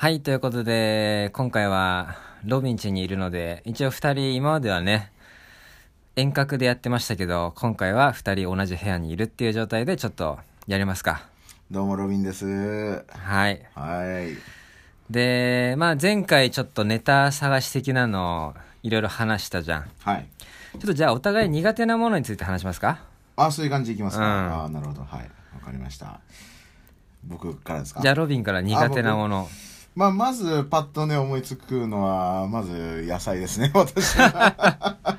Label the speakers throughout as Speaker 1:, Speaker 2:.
Speaker 1: はい、ということで、今回はロビン家にいるので、一応二人、今まではね、遠隔でやってましたけど、今回は二人同じ部屋にいるっていう状態でちょっとやりますか。
Speaker 2: どうもロビンです。
Speaker 1: はい。
Speaker 2: はい。
Speaker 1: で、まあ前回ちょっとネタ探し的なのをいろいろ話したじゃん。ち
Speaker 2: はい。
Speaker 1: ょっとじゃあお互い苦手なものについて話しますか？
Speaker 2: あ、そういう感じでいきますか。
Speaker 1: うん
Speaker 2: あなるほど。はい。わかりました。僕からですか？
Speaker 1: じゃあロビンから苦手なもの。
Speaker 2: まあ、まず、パッとね、思いつくのは、まず、野菜ですね、私は。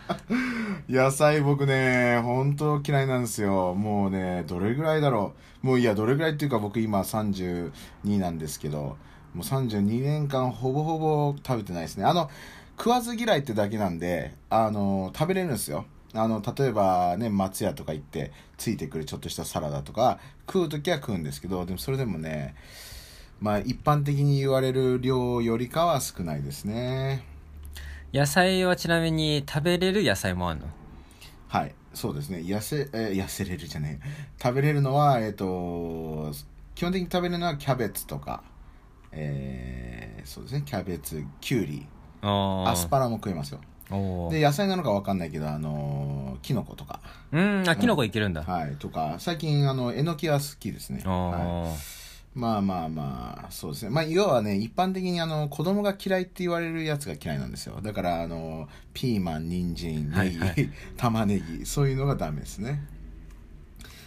Speaker 2: 野菜、僕ね、本当嫌いなんですよ。もうね、どれぐらいだろう。もういや、どれぐらいっていうか、僕今32なんですけど、もう32年間、ほぼほぼ食べてないですね。あの、食わず嫌いってだけなんで、あの、食べれるんですよ。あの、例えばね、松屋とか行って、ついてくるちょっとしたサラダとか、食うときは食うんですけど、でもそれでもね、まあ一般的に言われる量よりかは少ないですね。
Speaker 1: 野菜はちなみに食べれる野菜もあるの？
Speaker 2: はい、そうですね。痩せ、えー痩せれるじゃねえ。食べれるのは、えっ、と、基本的に食べれるのはキャベツとか、えーそうですね、キャベツ、キュウリ、
Speaker 1: おー
Speaker 2: アスパラも食えますよ。で、野菜なのかわかんないけど、あのーキノコとか、
Speaker 1: うん、あ、キノコいけるんだ。
Speaker 2: はい、とか、最近、あの、えのきは好きですね。
Speaker 1: お
Speaker 2: はい
Speaker 1: ー
Speaker 2: まあまあまあ、そうですね。まあ、要はね、一般的にあの、子供が嫌いって言われるやつが嫌いなんですよ。だから、あの、ピーマン、人参、ネギ、
Speaker 1: はいはい
Speaker 2: 玉ねぎ、そういうのがダメですね。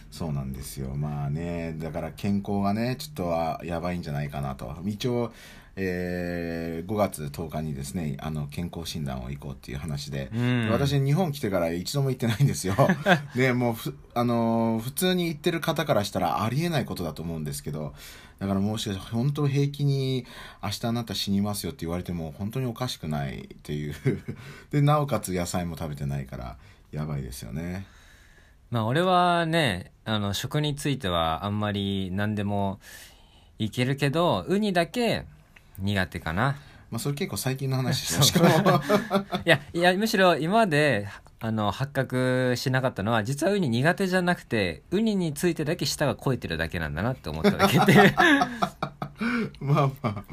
Speaker 2: そうなんですよ。まあね、だから健康がね、ちょっとはやばいんじゃないかなと。一応、えー5月10日にですね、あの、健康診断を行こうっていう話で、
Speaker 1: うん
Speaker 2: 私日本来てから一度も行ってないんですよ。で、もうふ、あのー普通に行ってる方からしたらありえないことだと思うんですけど、だからもしかしたら本当平気に明日あなた死にますよって言われても本当におかしくないっていう。で、なおかつ野菜も食べてないから、やばいですよね。
Speaker 1: まあ俺はね、あの、食についてはあんまり何でもいけるけど、ウニだけ苦手かな。
Speaker 2: まあそれ結構最近の話でしょ。
Speaker 1: そう
Speaker 2: しかも。
Speaker 1: いや、いや、むしろ今まで、あの、発覚しなかったのは、実はウニ苦手じゃなくて、ウニについてだけ舌が肥えてるだけなんだなって思っただけで。
Speaker 2: まあまあ、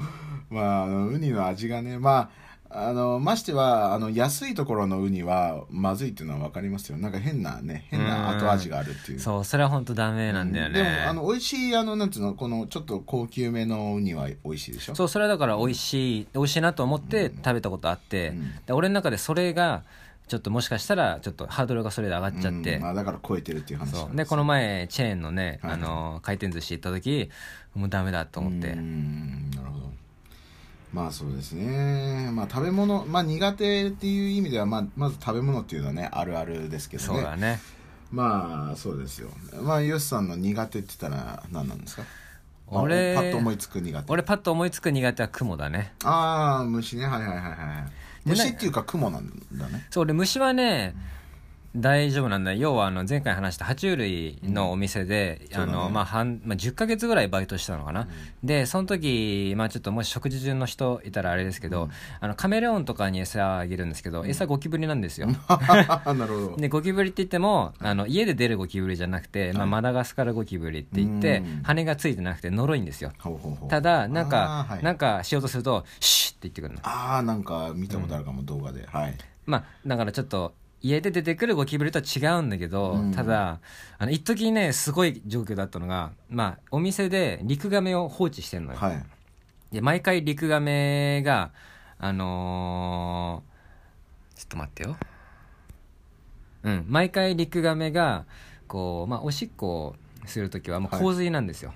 Speaker 2: まあ、ウニの味がね、まあ、あの、ましては、あの、安いところのウニは、まずいっていうのは分かりますよ。なんか変なね、変な後味があるっていう。
Speaker 1: そう、それは本当ダメなんだよね。
Speaker 2: でも、あの、美味しい、あの、なんつうの、この、ちょっと高級めのウニは美味しいでしょ？
Speaker 1: そう、それはだから美味しい、美味しいなと思って食べたことあって、
Speaker 2: うん
Speaker 1: で俺の中でそれが、ちょっともしかしたら、ちょっとハードルがそれで上がっちゃって、
Speaker 2: うん。まあ、だから超えてるっていう話
Speaker 1: で、この前、チェーンのね、
Speaker 2: はい。
Speaker 1: あの、回転寿司行った時、もうダメだと思って。
Speaker 2: うんなるほどまあそうですね。まあ食べ物まあ苦手っていう意味では、まあ、まず食べ物っていうのはねあるあるですけどね。
Speaker 1: そうだね。
Speaker 2: まあそうですよ。まあヨシさんの苦手って言ったら何なんですか？
Speaker 1: 俺
Speaker 2: あパッと思いつく苦手。
Speaker 1: 俺パッと思いつく苦手は雲だね。
Speaker 2: ああ虫ね。はいはいはいはい
Speaker 1: で
Speaker 2: 虫っていうか雲なんだね。
Speaker 1: そう、俺虫はね、大丈夫なんだ。要はあの前回話した爬虫類のお店で、あのまあ半まあ、10ヶ月ぐらいバイトしたのかな、でその時、まあ、ちょっともし食事中の人いたらあれですけど、あのカメレオンとかに餌あげるんですけど、餌ゴキブリなんですよ、
Speaker 2: なるほど。
Speaker 1: でゴキブリって言ってもあの家で出るゴキブリじゃなくて、まあ、マダガスカルゴキブリって言って、
Speaker 2: うん。
Speaker 1: 羽がついてなくて呪いんですよ。ただなんか、
Speaker 2: はい。
Speaker 1: なんかしようとするとシュッって言ってくるの。
Speaker 2: あーなんか見たことあるかも、動画で。はい。
Speaker 1: まあだからちょっと家で出てくるゴキブリとは違うんだけど、
Speaker 2: うん。
Speaker 1: ただあの一時ねすごい状況だったのがまあお店でリクガメを放置してんのよ、
Speaker 2: はい。
Speaker 1: で毎回リクガメがあのーちょっと待ってよ。うん毎回リクガメがこうまあおしっこをする時はもう洪水なんですよ、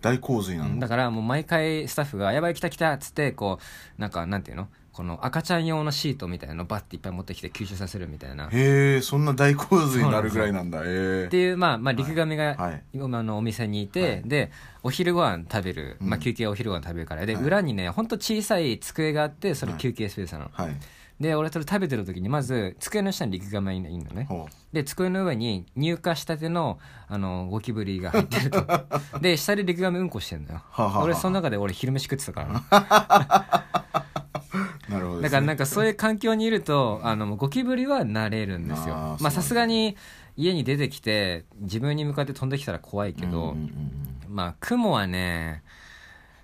Speaker 2: 大洪水なの？
Speaker 1: だからもう毎回スタッフが「やばい来た来た」っつってこうなんかなんていうの？この赤ちゃん用のシートみたいなのバッていっぱい持ってきて吸収させるみたいな。っ
Speaker 2: へえそんな大洪水になるぐらいなんだ。へえ
Speaker 1: ていうまあまあリクガメが
Speaker 2: はい。
Speaker 1: 今あのお店にいて、
Speaker 2: はい。
Speaker 1: でお昼ご飯食べる、まあ、
Speaker 2: うん
Speaker 1: 休憩お昼ご飯食べるから。で、
Speaker 2: はい。
Speaker 1: 裏にねほんと小さい机があってそれ休憩スペースなの、
Speaker 2: はい。
Speaker 1: で俺それ食べてる時にまず机の下にリクガメがいるのね。
Speaker 2: ほ
Speaker 1: で机の上に入荷したてのあのゴキブリが入ってると。で下でリクガメうんこしてんのよ。俺その中で俺昼飯食ってたから
Speaker 2: なるほどね。
Speaker 1: だからなんかそういう環境にいるとあのゴキブリは慣れるんですよ。まあさすがに家に出てきて自分に向かって飛んできたら怖いけど、まあ雲はね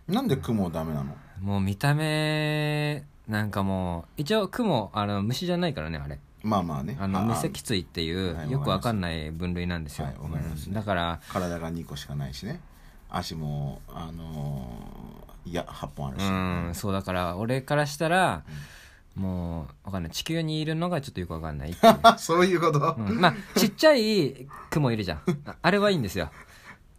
Speaker 2: うんなんで雲ダメなの？
Speaker 1: もう見た目なんかもう一応雲あの虫じゃないからねあれ。
Speaker 2: まあまあね。
Speaker 1: あの無脊椎っていう
Speaker 2: はい
Speaker 1: よくわかんない分類なんですよ、
Speaker 2: はいす。
Speaker 1: うん。だから
Speaker 2: 体が2個しかないしね。足もあのーいや8本あるし、
Speaker 1: うんそうだから俺からしたら、もうわかんない。地球にいるのがちょっとよくわかんないっていう。
Speaker 2: そういうこと、
Speaker 1: うんまあちっちゃい雲いるじゃん。ああれはいいんですよ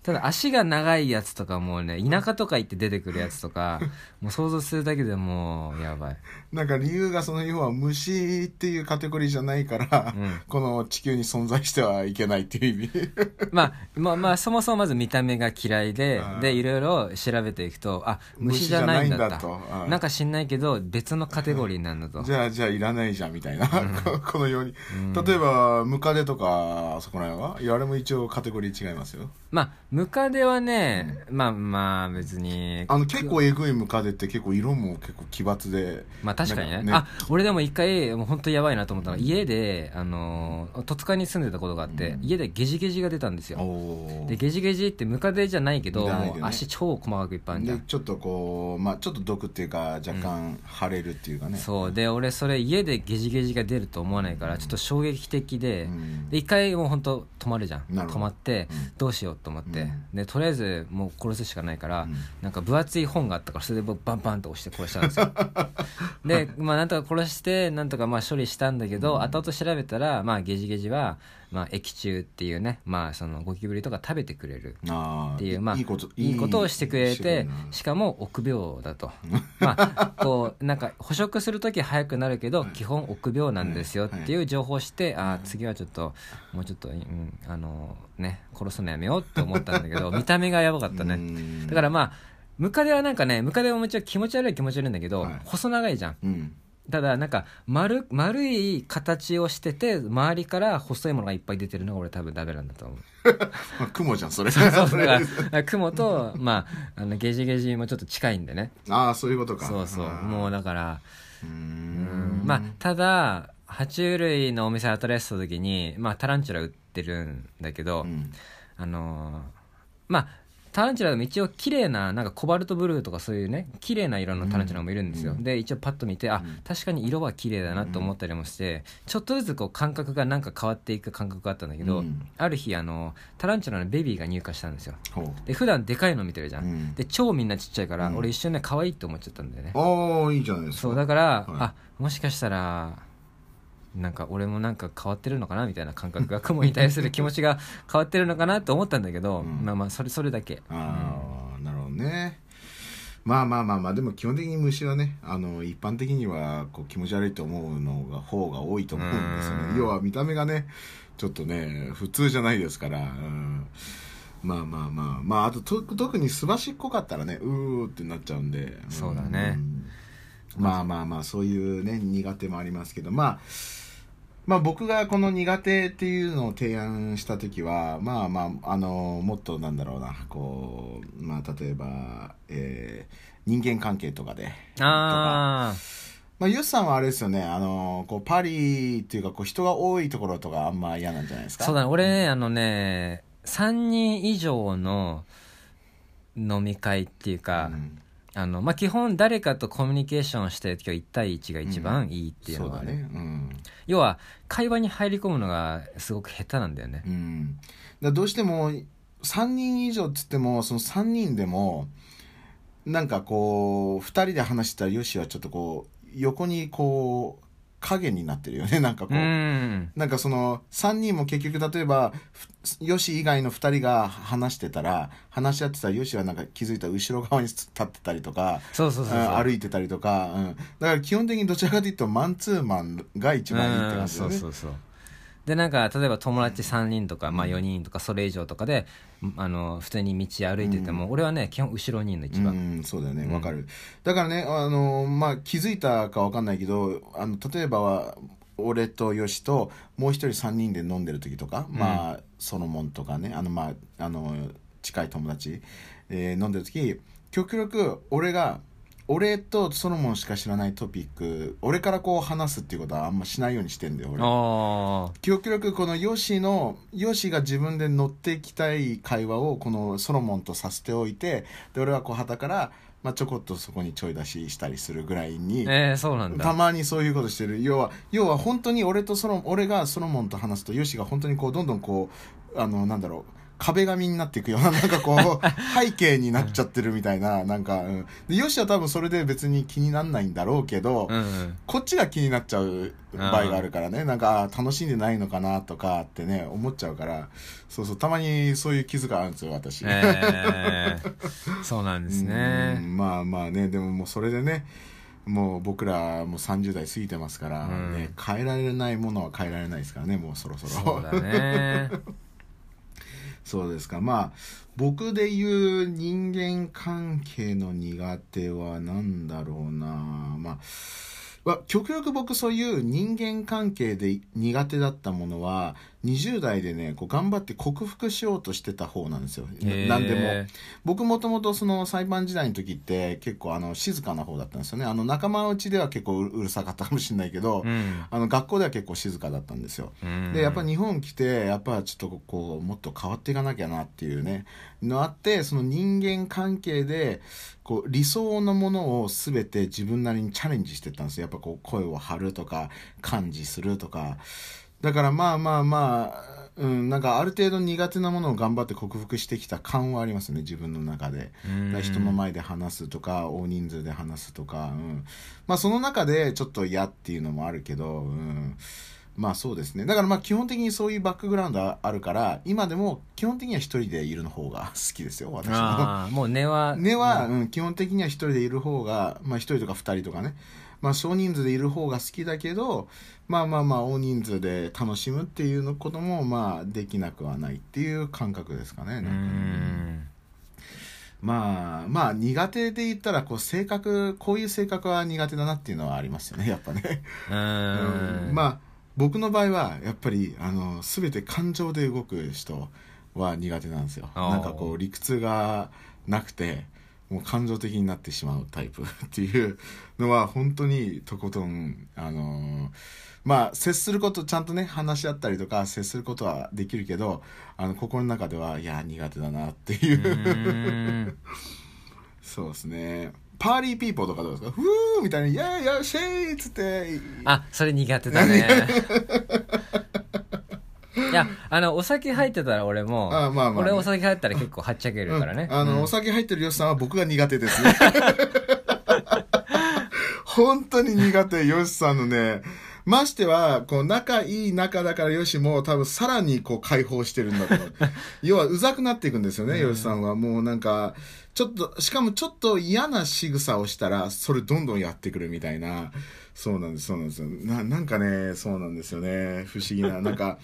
Speaker 1: ただ足が長いやつとかもうね田舎とか行って出てくるやつとかもう想像するだけでもうやばい。
Speaker 2: なんか理由がその要は虫っていうカテゴリーじゃないから、
Speaker 1: うん。
Speaker 2: この地球に存在してはいけないっていう意味。
Speaker 1: まあまあまあそもそもまず見た目が嫌いででいろいろ調べていくとあ虫じゃないんだった。
Speaker 2: 虫じゃないんだと。うん
Speaker 1: なんか知んないけど別のカテゴリーなんだと。
Speaker 2: じゃあじゃあいらないじゃんみたいな、ここのように、
Speaker 1: うん。
Speaker 2: 例えばムカデとかそこら辺は？いやあれも一応カテゴリー違いますよ。
Speaker 1: まあムカデはね、まあまあ別に。
Speaker 2: あの結構えぐいムカデって結構色も結構奇抜で。
Speaker 1: まあ確かにね。
Speaker 2: ね。
Speaker 1: あ俺でも一回もう本当やばいなと思ったのが家であの戸塚に住んでたことがあって、
Speaker 2: うん。
Speaker 1: 家でゲジゲジが出たんですよ。
Speaker 2: お
Speaker 1: でゲジゲジってムカデじゃないけど
Speaker 2: ね。
Speaker 1: 足超細かくいっぱいあるん。
Speaker 2: でちょっとこうまあちょっと毒っていうか若干腫れるっていうかね、
Speaker 1: そう。で俺それ家でゲジゲジが出ると思わないからちょっと衝撃的で、
Speaker 2: うん。
Speaker 1: で一回もう本当止まるじゃん。止まって、
Speaker 2: うん。
Speaker 1: どうしようと思って、
Speaker 2: うん
Speaker 1: でとりあえずもう殺すしかないから、
Speaker 2: うん。
Speaker 1: なんか分厚い本があったからそれで僕バンバンと押して殺したんですよ。でまあなんとか殺してなんとかまあ処理したんだけど、
Speaker 2: うん。
Speaker 1: 後々調べたらまあゲジゲジは、まあ、液中っていうねまあそのゴキブリとか食べてくれるっていうまあ
Speaker 2: いいこと
Speaker 1: いいことをしてくれて
Speaker 2: な
Speaker 1: しかも臆病だと。まあこうなんか捕食する時早くなるけど基本臆病なんですよっていう情報をしてああ次はちょっともうちょっと、うん、あのね殺すのやめようって思ったんだけど 見た目がやばかったね。
Speaker 2: ね
Speaker 1: だからまあムカデはなんかねムカデはもちろん気持ち悪い気持ち悪いんだけど、
Speaker 2: はい。
Speaker 1: 細長いじゃん。
Speaker 2: うん
Speaker 1: ただなんか丸丸い形をしてて周りから細いものがいっぱい出てるのが俺多分ダメなんだと思う。
Speaker 2: まあ雲じゃんそれ。
Speaker 1: そうだからだから雲と、まあ、あのゲジゲジもちょっと近いんでね。
Speaker 2: ああそういうことか。
Speaker 1: そうそう。もうだから
Speaker 2: う
Speaker 1: ん。ん。まあただ爬虫類のお店働いてた時に、まあ、タランチュラ売ってるんだけど、
Speaker 2: うん。
Speaker 1: あのーまあタランチュラでも一応綺麗ななんかコバルトブルーとかそういうね綺麗な色のタランチュラもいるんですよ、
Speaker 2: うん。
Speaker 1: で一応パッと見てあ
Speaker 2: うん。
Speaker 1: 確かに色は綺麗だなと思ったりもして、ちょっとずつこう感覚がなんか変わっていく感覚があったんだけど、
Speaker 2: うん。
Speaker 1: ある日あのタランチュラのベビーが入荷したんですよ。
Speaker 2: ほ
Speaker 1: で普段でかいの見てるじゃん、で超みんなちっちゃいから、
Speaker 2: うん。
Speaker 1: 俺一瞬ね可愛いって思っちゃったんだよね。
Speaker 2: ああいいじゃないですか。
Speaker 1: そうだから、
Speaker 2: はい。
Speaker 1: あもしかしたらなんか俺もなんか変わってるのかなみたいな感覚が雲に対する気持ちが変わってるのかなと思ったんだけど、
Speaker 2: うん。
Speaker 1: まあまあそれそれだけ。
Speaker 2: ああ、なるほどね。まあまあまあまあでも基本的に虫はねあの一般的にはこう気持ち悪いと思うのが方が多いと思うんですよ
Speaker 1: うん。
Speaker 2: ね要は見た目がねちょっとね普通じゃないですから、うん、まあまあまあ。まああとと特にすばしっこかったらねうーってなっちゃうんで。
Speaker 1: そうだね。
Speaker 2: んまあまあまあそういうね苦手もありますけどまあまあ僕がこの苦手っていうのを提案した時はまあまああのもっとなんだろうなこうまあ例えば、えー人間関係とかでとか。
Speaker 1: ああ
Speaker 2: まあユスさんはあれですよねあのこうパリっていうかこう人が多いところとかあんま嫌なんじゃないですか？
Speaker 1: そうだね俺ねあのね3人以上の飲み会っていうか、
Speaker 2: うん
Speaker 1: あのまあ、基本誰かとコミュニケーションしてる時は1対1が一番いいっていうのがある、
Speaker 2: そうだね。うん。
Speaker 1: 要は会話に入り込むのがすごく下手なんだよね。
Speaker 2: うん、だどうしても3人以上っつってもその3人でもなんかこう2人で話してたらよしはちょっとこう横にこう影になってるよね。なんかこ
Speaker 1: う。
Speaker 2: う、
Speaker 1: ん。
Speaker 2: なんかその3人も結局例えばふよし以外の2人が話してたら話し合ってたらよしはなんか気づいたら後ろ側に立ってたりとか
Speaker 1: そうそうそう
Speaker 2: 歩いてたりとか、うん、だから基本的にどちらかというとマンツーマンが一番いいって感じだよね。
Speaker 1: うんそうそうそうでなんか例えば友達3人とか、まあ、4人とかそれ以上とかであの普通に道歩いてても、俺はね基本後ろにいるの一番、
Speaker 2: うん、そうだよね
Speaker 1: うん。
Speaker 2: わかる、だからねあの、まあ、気づいたかわかんないけどあの例えばは俺とよしともう一人3人で飲んでる時とか、まあソロモンとかねあの、まあ、あの近い友達、えー飲んでる時極力俺が俺とソロモンしか知らないトピック俺からこう話すっていうことはあんましないようにしてんだよ俺。
Speaker 1: あ
Speaker 2: 極力このヨシのヨシが自分で乗っていきたい会話をこのソロモンとさせておいてで俺はこう旗からまあ、ちょこっとそこにちょい出ししたりするぐらいに、
Speaker 1: えー、そうなんだ。
Speaker 2: たまにそういうことしてる。要は要は本当に俺とソロ俺がソロモンと話すとヨシが本当にこうどんどんこうあのなんだろう壁紙になっていくような、なんかこう、背景になっちゃってるみたいな、なんか、うん。で、ヨシは多分それで別に気になんないんだろうけど、
Speaker 1: うんうん。
Speaker 2: こっちが気になっちゃう場合があるからね、なんか、楽しんでないのかなとかってね、思っちゃうから、そうそう、たまにそういう気遣いあるんですよ、私。
Speaker 1: えー、そうなんです
Speaker 2: う
Speaker 1: ね
Speaker 2: んまあまあね、でももうそれでね、もう僕らもう30代過ぎてますから、
Speaker 1: うん。
Speaker 2: ね、変えられないものは変えられないですからね、もうそろそろ。
Speaker 1: そうだね
Speaker 2: そうですか。まあ、僕で言う人間関係の苦手は何だろうな。まあ、極力僕そういう人間関係で苦手だったものは、20代でね、こう頑張って克服しようとしてた方なんですよ。何でも。僕もともとその裁判時代の時って結構あの静かな方だったんですよね。あの仲間内では結構ううるさかったかもしれないけど、
Speaker 1: うん
Speaker 2: あの学校では結構静かだったんですよ。
Speaker 1: うん
Speaker 2: でやっぱ日本来てやっぱちょっとこうもっと変わっていかなきゃなっていうねのあってその人間関係でこう理想のものを全て自分なりにチャレンジしてったんですよやっぱこう声を張るとか感じするとかだからまあまあまあうん、なんかある程度苦手なものを頑張って克服してきた感はありますね自分の中で。人の前で話すとか大人数で話すとか、うん、まあその中でちょっと嫌っていうのもあるけど、うん、まあそうですね。だからまあ基本的にそういうバックグラウンドあるから今でも基本的には一人でいるの方が 好きですよ私も。
Speaker 1: う根は
Speaker 2: 根は、うん、基本的には一人でいる方が、まあ一人とか二人とかね、まあ少人数でいる方が好きだけど、まあまあまあ大人数で楽しむっていうのことも、まあできなくはないっていう感覚ですかね。なん
Speaker 1: う
Speaker 2: かまあまあ苦手で言ったらこう性格こういう性格は苦手だなっていうのはありますよね やっぱね、
Speaker 1: う
Speaker 2: うん。まあ僕の場合はやっぱりあの全て感情で動く人は苦手なんですよ。なんかこう理屈がなくてもう感情的になってしまうタイプ っていうのは本当にとことんあのまあ接することちゃんとね話し合ったりとか接することはできるけどあの心の中ではいや苦手だなっていう
Speaker 1: うん
Speaker 2: そうですね。パーリーピーポーとかどうですか？ふーみたいに、いやいや、シェイっつって。
Speaker 1: あそれ苦手だね いやあのお酒入ってたら俺も
Speaker 2: あまあまあね
Speaker 1: 俺お酒入ったら結構はっちゃけるからね、
Speaker 2: うんあの、
Speaker 1: うん
Speaker 2: お酒入ってるヨシさんは僕が苦手ですね。本当に苦手、ヨシさんのね。ましては、こう、仲いい仲だからヨシも多分さらにこう解放してるんだと思う。要は、うざくなっていくんですよね、ヨシさんは。もうなんか、ちょっと、しかもちょっと嫌な仕草をしたら、それどんどんやってくるみたいな。そうなんです、そうなんですよ。な、なんかね、そうなんですよね。不思議な、なんか、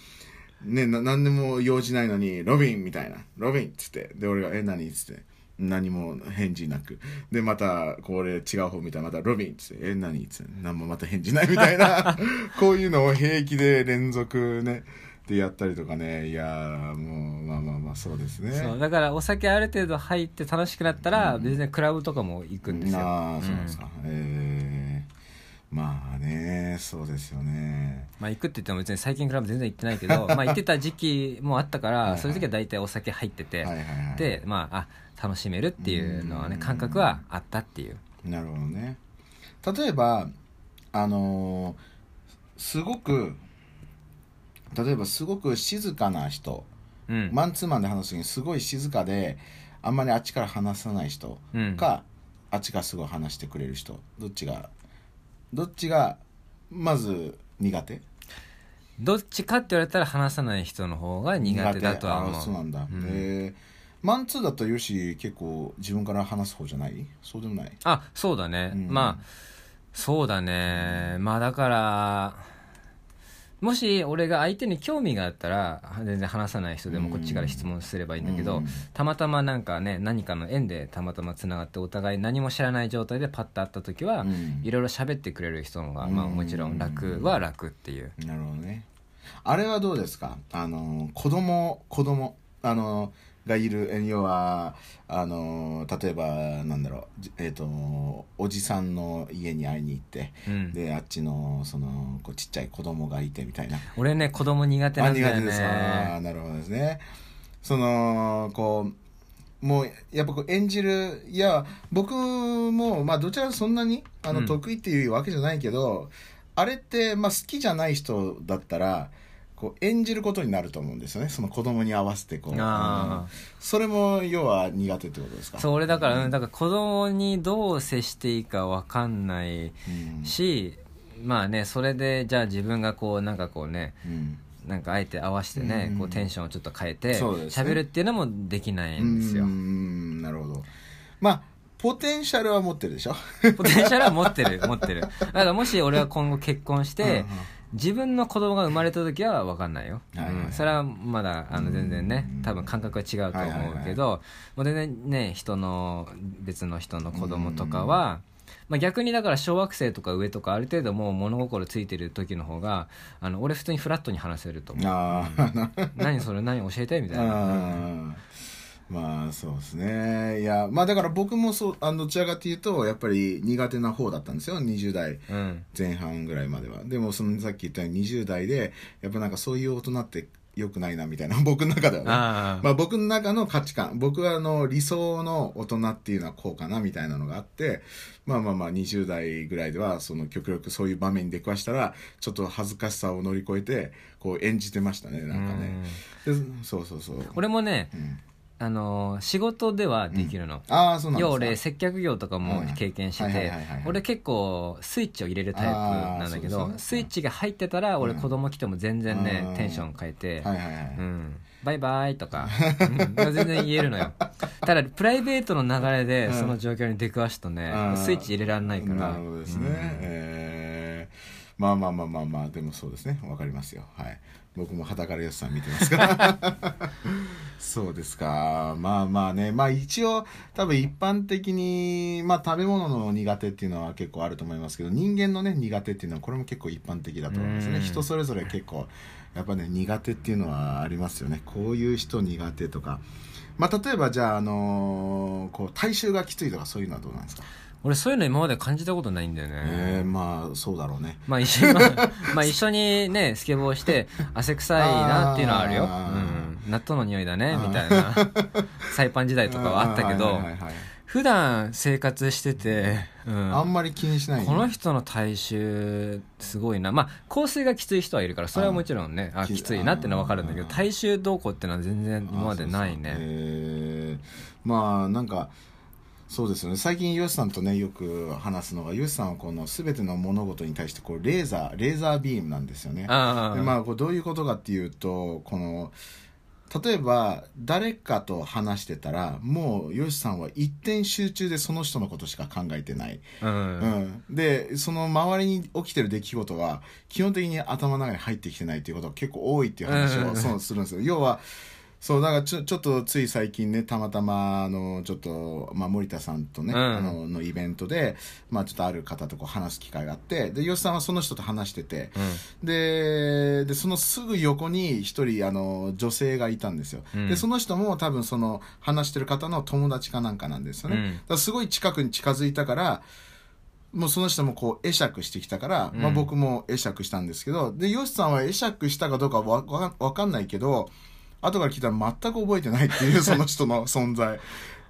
Speaker 2: ね、な、なんでも用事ないのに、ロビンみたいな。ロビンっつって。で、俺が、え、何？っつって。何も返事なく。で、また、これ違う方見たら、またロビンっつって。え、何？っつって。何もまた返事ないみたいな。こういうのを平気で連続ね、でやったりとかね。いやー、もう、まあまあまあ、そうですね。
Speaker 1: そうだからお酒ある程度入って楽しくなったら別にクラブとかも行くんですよ、
Speaker 2: ああ、そうですか。ええまあね、そうですよね。
Speaker 1: まあ行くって言っても別に最近クラブ全然行ってないけど まあ行ってた時期もあったか
Speaker 2: はいはい
Speaker 1: らそういう時は大体お酒入ってて、
Speaker 2: はいはいはい。
Speaker 1: でまああ楽しめるっていうのはね
Speaker 2: うん
Speaker 1: 感覚はあったっていう
Speaker 2: なるほどね。例えば、あのーすごく、例えばすごく静かな人、
Speaker 1: うん、
Speaker 2: マンツーマンで話す時にすごい静かで、あんまりあっちから話さない人
Speaker 1: うん
Speaker 2: か、あっちがすごい話してくれる人、どっちが、どっちが、まず苦手？
Speaker 1: どっちかって言われたら話さない人の方が苦手だとは思う。
Speaker 2: あそうなんだ。
Speaker 1: うん。
Speaker 2: でマンツーだとよし結構自分から話す方じゃない？そうでもない？
Speaker 1: あそうだね、
Speaker 2: うん。
Speaker 1: まあそうだね。まあだからもし俺が相手に興味があったら全然話さない人でもこっちから質問すればいいんだけど、
Speaker 2: うん。
Speaker 1: たまたまなんかね何かの縁でたまたまつながってお互い何も知らない状態でパッと会った時は、
Speaker 2: うん。
Speaker 1: いろいろ喋ってくれる人の方が、
Speaker 2: うん。
Speaker 1: まあ、もちろん楽は楽っていう、
Speaker 2: なるほどね。あれはどうですか？あの子供子供あのがいるえ要はあの例えばなんだろうじえっ、とおじさんの家に会いに行って
Speaker 1: うん、
Speaker 2: であっちのそのこうちっちゃい子供がいてみたいな。
Speaker 1: 俺ね子供苦手なんだよ
Speaker 2: あ苦手です。あ
Speaker 1: ね
Speaker 2: ーなるほどですね。そのこうもうやっぱこう演じるいや僕もまあどちらかそんなにあの
Speaker 1: うん。
Speaker 2: 得意っていうわけじゃないけど、あれってまあ好きじゃない人だったらこう演じることになると思うんですよね。その子供に合わせてこう、
Speaker 1: あ
Speaker 2: うん。それも要は苦手ってことですか？
Speaker 1: あそう俺だから、うんだから子供にどう接していいか分かんない
Speaker 2: うん。
Speaker 1: し、まあねそれでじゃあ自分がこうなんかこうね
Speaker 2: うん。
Speaker 1: なんかあえて合わせてね、
Speaker 2: うん。
Speaker 1: こうテンションをちょっと変えて
Speaker 2: そうですね。
Speaker 1: 喋、るっていうのもできないんですよ。
Speaker 2: なるほど。まあポテンシャルは持ってるでしょ？
Speaker 1: ポテンシャルは持ってる持ってる。だからもし俺は今後結婚して、
Speaker 2: うんうん
Speaker 1: 自分の子供が生まれた時は分かんないよ、
Speaker 2: はいはいはい。
Speaker 1: うん。それはまだあの全然ね
Speaker 2: うん。
Speaker 1: 多分感覚は違うと思うけど、もう全然ね人の別の人の子供とかは、まあ、逆にだから小学生とか上とかある程度もう物心ついてる時の方があの俺普通にフラットに話せると思う。何それ何教えてみたいな、
Speaker 2: まあそうですね。いやまあだから僕もそうあのどちらかというとやっぱり苦手な方だったんですよ。20代
Speaker 1: うん。
Speaker 2: 前半ぐらいまでは。でもそのさっき言ったように20代でやっぱなんかそういう大人って良くないなみたいな 僕の中ではね。まあ、僕の中の価値観。僕はあの理想の大人っていうのはこうかなみたいなのがあってまあまあまあ20代ぐらいではその極力そういう場面に出くわしたらちょっと恥ずかしさを乗り越えてこう演じてましたねなんかね。でそうそうそう。
Speaker 1: 俺もね
Speaker 2: うん
Speaker 1: あの仕事ではできるの、
Speaker 2: ああそうなん
Speaker 1: 要は俺接客業とかも経験してて俺結構スイッチを入れるタイプなんだけど、スイッチが入ってたら俺
Speaker 2: うん
Speaker 1: 子供来ても全然ね、
Speaker 2: うん。
Speaker 1: テンション変えて、
Speaker 2: はいはいはい、
Speaker 1: うん、バイバイとか、うん。全然言えるのよ。ただプライベートの流れで
Speaker 2: うん。
Speaker 1: その状況に出くわすとね、
Speaker 2: うん。
Speaker 1: スイッチ入れられないから。
Speaker 2: なるほどですね、
Speaker 1: うん。
Speaker 2: えー。まあまあまあまあまあでもそうですね。わかりますよ。はい僕もはたからよしさん見てますから。そうですか。まあまあね。まあ一応多分一般的にまあ食べ物の苦手っていうのは結構あると思いますけど人間のね苦手っていうのはこれも結構一般的だと思いますね。
Speaker 1: うん。
Speaker 2: 人それぞれ結構やっぱね苦手っていうのはありますよね。こういう人苦手とか。まあ例えばじゃああのーこう体臭がきついとかそういうのはどうなんですか？
Speaker 1: 俺そういうの今まで感じたことないんだよね、
Speaker 2: えー、まあそうだろうね。
Speaker 1: まあ一緒に、まあ、まあ一緒にね、スケボーして、汗臭いなっていうのはあるよ。
Speaker 2: あ
Speaker 1: うん。納豆の匂いだね、みたいな。サイパン時代とかはあったけど。普段生活してて、うん。
Speaker 2: あんまり気にしない
Speaker 1: この人の体臭すごいな。まあ香水がきつい人はいるからそれはもちろんねあ
Speaker 2: き
Speaker 1: きついなってのは分かるんだけど体臭どうこうってのは全然今までないね。
Speaker 2: えー。まあなんかそうですよね。最近ヨシさんとねよく話すのがヨシさんはこの全ての物事に対してこうレーザーレーザービームなんですよね。まあこうどういうことかっていうとこの例えば誰かと話してたらもうヨシさんは一点集中でその人のことしか考えてない。
Speaker 1: うん。
Speaker 2: うん、でその周りに起きてる出来事は基本的に頭の中に入ってきてないっていうことが結構多いっていう話
Speaker 1: うん。
Speaker 2: をそうするんですよ。要はそうだからちょちょっとつい最近ねたまたまあのちょっと、まあ、森田さんとね、
Speaker 1: うん。
Speaker 2: あののイベントで、まあ、ちょっとある方とこう話す機会があってで吉さんはその人と話しててででそのすぐ横に一人あの女性がいたんですよ、
Speaker 1: うん。
Speaker 2: でその人も多分その話してる方の友達かなんかなんですよね、
Speaker 1: うん。
Speaker 2: だからすごい近くに近づいたからもうその人もこう会釈してきたから、まあ、
Speaker 1: うん
Speaker 2: 僕も会釈したんですけどでヨシさんは会釈したかどうかわわわかんないけど後から聞いたら全く覚えてないっていう その人の存在。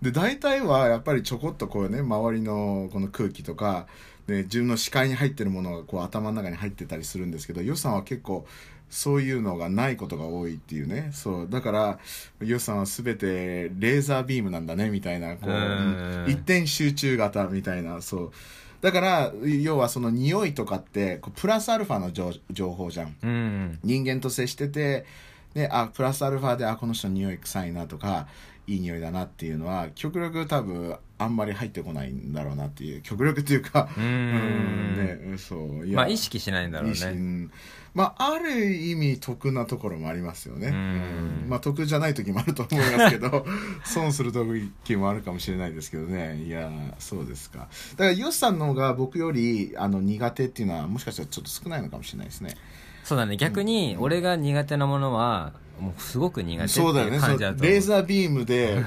Speaker 2: で大体はやっぱりちょこっとこうね周りのこの空気とかで自分の視界に入ってるものがこう頭の中に入ってたりするんですけどヨシさんは結構そういうのがないことが多いっていうね。そうだからヨシさんは全てレーザービームなんだねみたいなこう
Speaker 1: うん。
Speaker 2: 一点集中型みたいなそう。だから要はその匂いとかってこうプラスアルファの情情報じゃん。
Speaker 1: うん。
Speaker 2: 人間と接してて、ね、あプラスアルファであこの人匂い臭いなとかいい匂いだなっていうのは極力多分あんまり入ってこないんだろうなっていう極力っていうか
Speaker 1: うーん。
Speaker 2: ねうんそう
Speaker 1: まあ意識しないんだろうね。
Speaker 2: ん。まあある意味得なところもありますよね、まあ得じゃない時もあると思いますけど 損する時もあるかもしれないですけどね。いやそうですか。だからヨシさんの方が僕よりあの苦手っていうのはもしかしたらちょっと少ないのかもしれないですね
Speaker 1: そうだね。逆に俺が苦手なものはもうすごく苦手っていう
Speaker 2: そうだよね
Speaker 1: 感じだと思う
Speaker 2: レーザービームで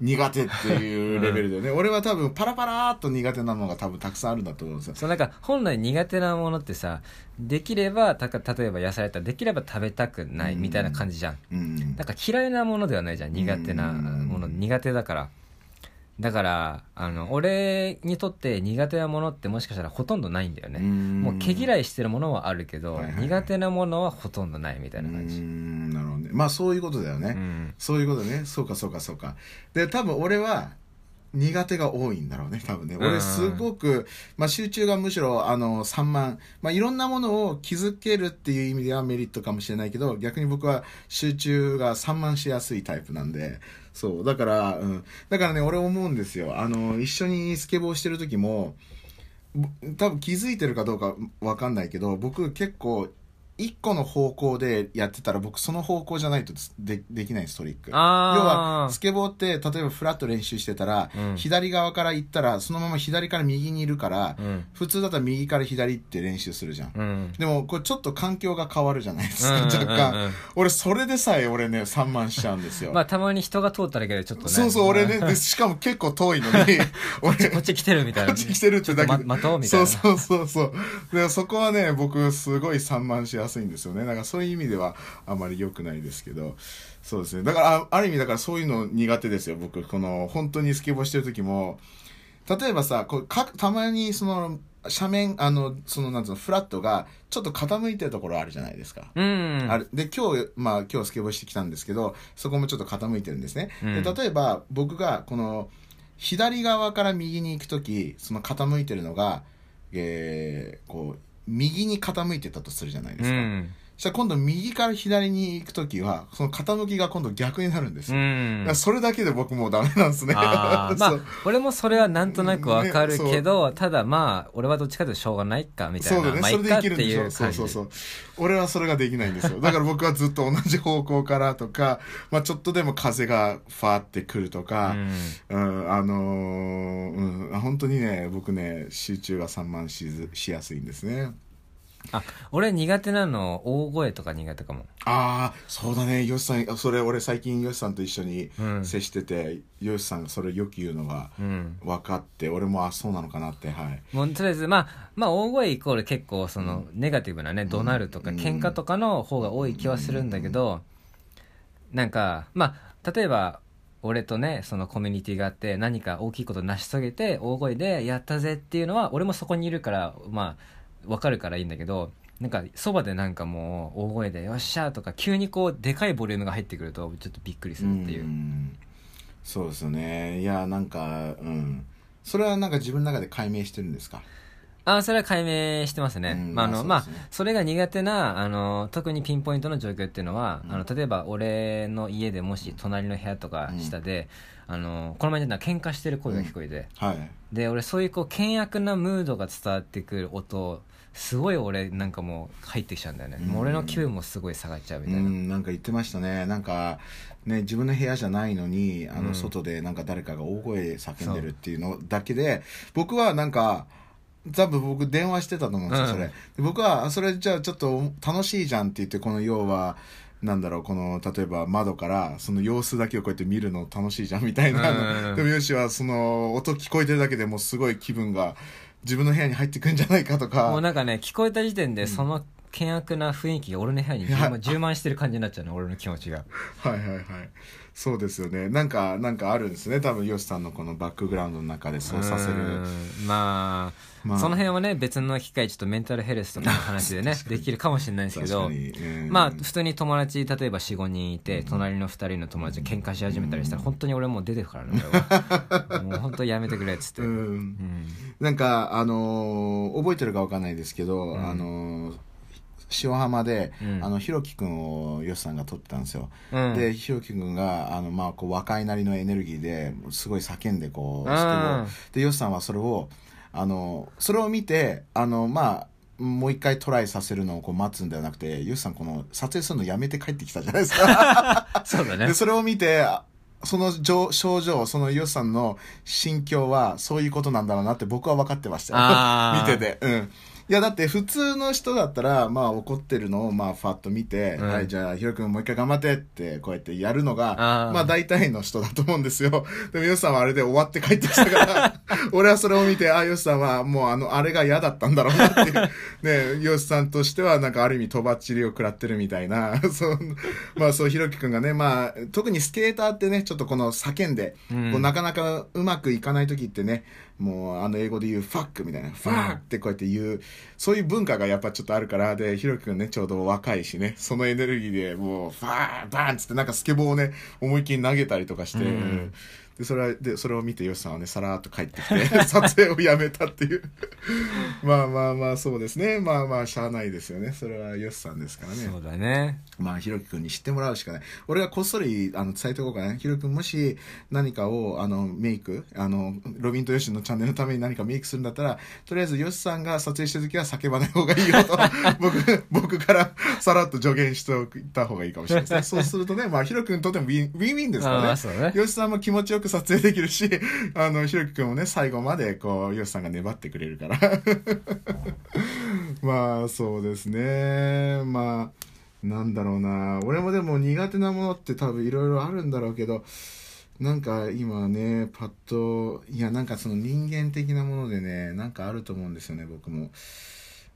Speaker 2: 苦手っていうレベルだよね、俺は多分パラパラーっと苦手なのが多分たくさんあるんだと思うんですよ。
Speaker 1: そうなんか本来苦手なものってさできればたか例えば野菜だったらできれば食べたくないみたいな感じじゃん、
Speaker 2: うん。
Speaker 1: なんか嫌いなものではないじゃん。苦手なもの。の苦手だからだからあの俺にとって苦手なものってもしかしたらほとんどないんだよね。もう毛嫌いしてるものはあるけど、
Speaker 2: はいはいはい。
Speaker 1: 苦手なものはほとんどないみたいな感じ。
Speaker 2: んなるほどね。まあそういうことだよね、
Speaker 1: うん。
Speaker 2: そういうことね。そうかそうかそうか。で多分俺は苦手が多いんだろうね多分ね。
Speaker 1: うん。
Speaker 2: 俺すごく、まあ、集中がむしろあの散漫、まあ、いろんなものを気づけるっていう意味ではメリットかもしれないけど逆に僕は集中が散漫しやすいタイプなんで。そう。だから、うん、だからね俺思うんですよ。あの一緒にスケボーしてる時もぼ多分気づいてるかどうかわかんないけど僕結構一個の方向でやってたら僕その方向じゃないとでできないんですトリック。要
Speaker 1: あ
Speaker 2: はスケボーって例えばフラット練習してたら、
Speaker 1: うん。
Speaker 2: 左側から行ったらそのまま左から右にいるから、
Speaker 1: あうん。
Speaker 2: 普通だったら右から左って練習するじゃん、
Speaker 1: うん。
Speaker 2: でもこれちょっと環境が変わるじゃないですか、若干。俺それでさえ俺ね散漫しちゃうんですよ、
Speaker 1: まあたまに人が通っただけでちょっとね。
Speaker 2: そうそう俺ねでしかも結構遠いのに。俺
Speaker 1: こっち来てるみたいな。
Speaker 2: こっち来てるってだけで。
Speaker 1: ま待とうみたいな。
Speaker 2: そうそうそうそう。でそこはね僕すごい散漫しやすいんですよね。だからそういう意味ではあまり良くないですけど。そうですね。だからあある意味だからそういうの苦手ですよ。僕この本当にスケボーしてる時も。例えばさこうかたまにその斜面あのそのなんつうのフラットがちょっと傾いてるところあるじゃないですか、
Speaker 1: うん。
Speaker 2: ある。で今日、まあ、今日スケボーしてきたんですけどそこもちょっと傾いてるんですね、
Speaker 1: うん。
Speaker 2: で例えば僕がこの左側から右に行く時その傾いてるのが、えーこう右に傾いてたとするじゃないですか、
Speaker 1: うん。
Speaker 2: したら今度右から左に行く時はその傾きが今度逆になるんです
Speaker 1: う
Speaker 2: よ、それだけで僕もうダメなんですね。
Speaker 1: ま
Speaker 2: そ
Speaker 1: あ
Speaker 2: う。
Speaker 1: 俺もそれはなんとなくわかるけ
Speaker 2: ね
Speaker 1: ど、ただまあ俺はどっちかというとしょうがないかみたい
Speaker 2: そうだね、それで
Speaker 1: いっかって
Speaker 2: 生きるんでしょ？そうそうそう。俺はそれができないんですよ。だから僕はずっと同じ方向からとか、まあ、ちょっとでも風がファーってくるとか、うん、あのーうん、本当にね僕ね集中が散漫しずしやすいんですね
Speaker 1: あ俺苦手なの大声とか苦手かも。
Speaker 2: ああそうだね。よしさんそれ俺最近よしさんと一緒に
Speaker 1: うん。
Speaker 2: 接してて、よしさんがそれよく言うのが
Speaker 1: うん。
Speaker 2: 分かって俺もあそうなのかなってはい。
Speaker 1: もうとりあえずまあまあ大声イコール結構そのネガティブなね怒鳴るとか
Speaker 2: うん。
Speaker 1: 喧嘩とかの方が多い気はするんだけどなんかまあ例えば俺とねそのコミュニティがあって何か大きいことを成し遂げて大声で「やったぜ」っていうのは俺もそこにいるからまあ分かるからいいんだけどなんかそばでなんかもう大声で「よっしゃ」とか急にこうでかいボリュームが入ってくるとちょっとびっくりするっていう。
Speaker 2: ん。そうですよね。いやなんかうん。それはなんか自分の中で解明してるんですか？
Speaker 1: あそれは解明してますね。
Speaker 2: うん。
Speaker 1: まあ、あの、まあ
Speaker 2: まあそ
Speaker 1: れが苦手な、あの、特にピンポイントの状況っていうのは、
Speaker 2: うん。
Speaker 1: あの、例えば俺の家でもし隣の部屋とか下で、あの、この前で喧嘩してる声が聞こえて、
Speaker 2: はい。
Speaker 1: で、俺そういうこう、険悪なムードが伝わってくる音、すごい俺なんかもう入ってきちゃうんだよね。
Speaker 2: うん。
Speaker 1: 俺の気分もすごい下がっちゃうみ
Speaker 2: う
Speaker 1: たいな。
Speaker 2: んなんか言ってましたね。なんかね自分の部屋じゃないのにあの
Speaker 1: うん。
Speaker 2: 外でなんか誰かが大声で叫んでるっていうのだけで僕はなんか多分僕電話してたと思うんですよ、
Speaker 1: うん。
Speaker 2: それ。で僕はあそれじゃあちょっと楽しいじゃんって言ってこの要はなんだろうこの例えば窓からその様子だけをこうやって見るの楽しいじゃんみたいな、
Speaker 1: うん。
Speaker 2: でもよしはその音聞こえてるだけでもうすごい気分が自分の部屋に入ってくんじゃないかとか。
Speaker 1: もうなんかね、聞こえた時点でその険悪な雰囲気が俺の部屋に充満充満してる感じになっちゃうね、俺の気持ちが。
Speaker 2: はいはいはい。そうですよね。なんかなんかあるんですね。多分ヨシさんのこのバックグラウンドの中でそうさせる。
Speaker 1: うん。まあ、
Speaker 2: まあ。
Speaker 1: その辺はね別の機会ちょっとメンタルヘルスとかの話でねできるかもしれないですけどまあ普通に友達例えば45人いて隣の2人の友達が喧嘩し始めたりしたら本当に俺もう出てくからね俺は。もう本当やめてくれっつって、
Speaker 2: う
Speaker 1: うん
Speaker 2: ん。なんかあのー覚えてるかわかんないですけど、
Speaker 1: うん。
Speaker 2: あのー塩浜で、
Speaker 1: うん。
Speaker 2: あのひろきくんをよしさんが撮ってたんですよ、
Speaker 1: うん。
Speaker 2: でひろきくんがあの、まあ、こう若いなりのエネルギーですごい叫んでこう
Speaker 1: うん。
Speaker 2: スケボーでよしさんはそれをあのそれを見てあのまあもう一回トライさせるのをこう待つんではなくてよしさんこの撮影するのやめて帰ってきたじゃないですか。
Speaker 1: そうだね。
Speaker 2: でそれを見てあその症症状そのよしさんの心境はそういうことなんだろうなって僕は分かってました 見てて。うんいや、だって普通の人だったら、まあ怒ってるのを、まあファッと見て、
Speaker 1: うん
Speaker 2: はい、じゃあヒロ君もう一回頑張ってって、こうやってやるのが、まあ大体の人だと思うんですよ。でもヨシさんはあれで終わって帰ってきたから、俺はそれを見て、あ、ヨシさんはもうあの、あれが嫌だったんだろうなっていう。ね、ヨシさんとしてはなんかある意味とばっちりを食らってるみたいな、そう、まあそう、ひろき君がね、まあ、特にスケーターってね、ちょっとこの叫んで、
Speaker 1: うん
Speaker 2: こうなかなかうまくいかない時ってね、もうあの英語で言うファックみたいな、ファックってこうやって言う、そういう文化がやっぱちょっとあるから、で、ひろきくんね、ちょうど若いしね、そのエネルギーでもう、ファーバーンっつってなんかスケボーをね、思いっきり投げたりとかして、
Speaker 1: うん
Speaker 2: で、それは、で、それを見てヨシさんはね、さらーっと帰ってきて、撮影をやめたっていう。まあまあまあ、そうですね。まあまあ、しゃあないですよね。それはヨシさんですからね。
Speaker 1: そうだね
Speaker 2: まあ、ひろきくんに知ってもらうしかない。俺がこっそり、あの、伝えておこうかね。ひろきくん、もし何かを、あの、メイク、あの、ロビンとヨシのチャンネルのために何かメイクするんだったら、とりあえずヨシさんが撮影してるときは叫ばない方がいいよと、僕、僕からさらっと助言しておいた方がいいかもしれないですね。そうするとね、まあ、ひろきくんにとってもウィン、ウィンウィンですからね。
Speaker 1: ね
Speaker 2: ヨシさんも気持ちよく撮影できるし、あの、ひろきくんもね、最後まで、こう、ヨシさんが粘ってくれるから。まあ、そうですね。まあ、なんだろうな。俺もでも苦手なものって多分いろいろあるんだろうけど、なんか今ね、パッと、いや、なんかその人間的なものでね、なんかあると思うんですよね、僕も。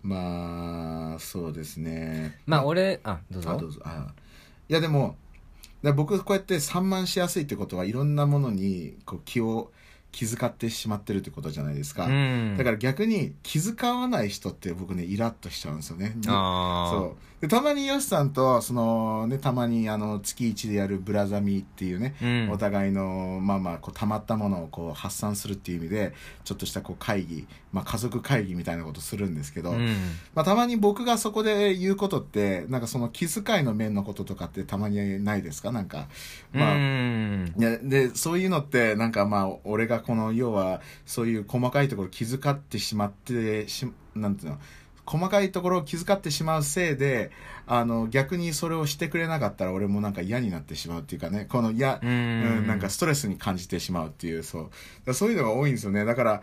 Speaker 2: まあ、そうですね。
Speaker 1: まあ俺あどうぞ
Speaker 2: あどうぞあいやでもだから僕こうやって散漫しやすいってことはいろんなものにこう気を気遣ってしまってるってことじゃないですか、
Speaker 1: うん。
Speaker 2: だから逆に気遣わない人って僕ねイラッとしちゃうんですよね。そうでたまにヨシさんとそのねたまにあの月一でやるブラザミっていうね、
Speaker 1: うん。
Speaker 2: お互いのまあまあこう溜まったものをこう発散するっていう意味でちょっとしたこう会議、まあ、家族会議みたいなことするんですけど、
Speaker 1: うん。
Speaker 2: まあ、たまに僕がそこで言うことってなんかその気遣いの面のこととかってたまにないですか？なんかまあ、
Speaker 1: うん。
Speaker 2: いやでそういうのってなんかまあ俺がこの要はそういう細かいところ気遣ってしまってしなんていうの？細かいところを気遣ってしまうせいであの逆にそれをしてくれなかったら俺もなんか嫌になってしまうっていうかねこの嫌、
Speaker 1: うん。
Speaker 2: うんなんかストレスに感じてしまうっていうそう。そういうのが多いんですよね。だから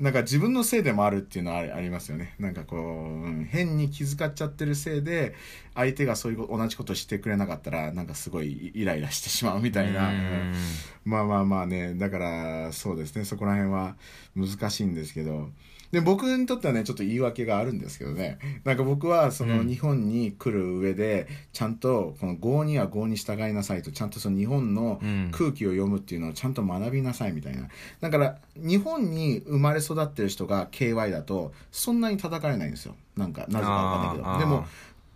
Speaker 2: なんか自分のせいでもあるっていうのはありますよね。なんかこう、うん変に気遣っちゃってるせいで相手がそういう同じことしてくれなかったらなんかすごいイライラしてしまうみたいな、
Speaker 1: うん
Speaker 2: うん。まあまあまあね。だからそうですね。そこら辺は難しいんですけどで僕にとってはねちょっと言い訳があるんですけどね。なんか僕はその
Speaker 1: うん。
Speaker 2: 日本に来る上でちゃんとこの合には合に従いなさいとちゃんとその日本の
Speaker 1: うん。
Speaker 2: 空気を読むっていうのをちゃんと学びなさいみたいな。だから日本に生まれ育ってる人が KY だとそんなに叩かれないんですよ。なんかなぜかわかんないけど。でも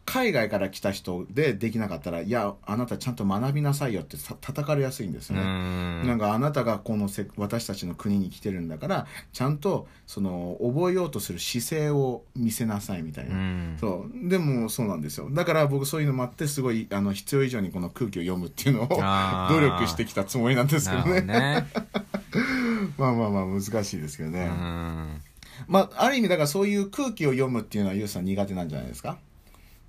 Speaker 2: 海外から来た人でできなかったらいやあなたちゃんと学びなさいよってさ叩かれやすいんですよね、
Speaker 1: うん。
Speaker 2: なんかあなたがこのせ私たちの国に来てるんだからちゃんとその覚えようとする姿勢を見せなさいみたいな、
Speaker 1: うん。
Speaker 2: そう。でもそうなんですよ。だから僕そういうのもあってすごいあの必要以上にこの空気を読むっていうのを努力してきたつもりなんですけどね。
Speaker 1: どね。
Speaker 2: まあまあまあ難しいですけど
Speaker 1: う
Speaker 2: ね、
Speaker 1: ん。
Speaker 2: まあある意味だからそういう空気を読むっていうのはユウさん苦手なんじゃないですか、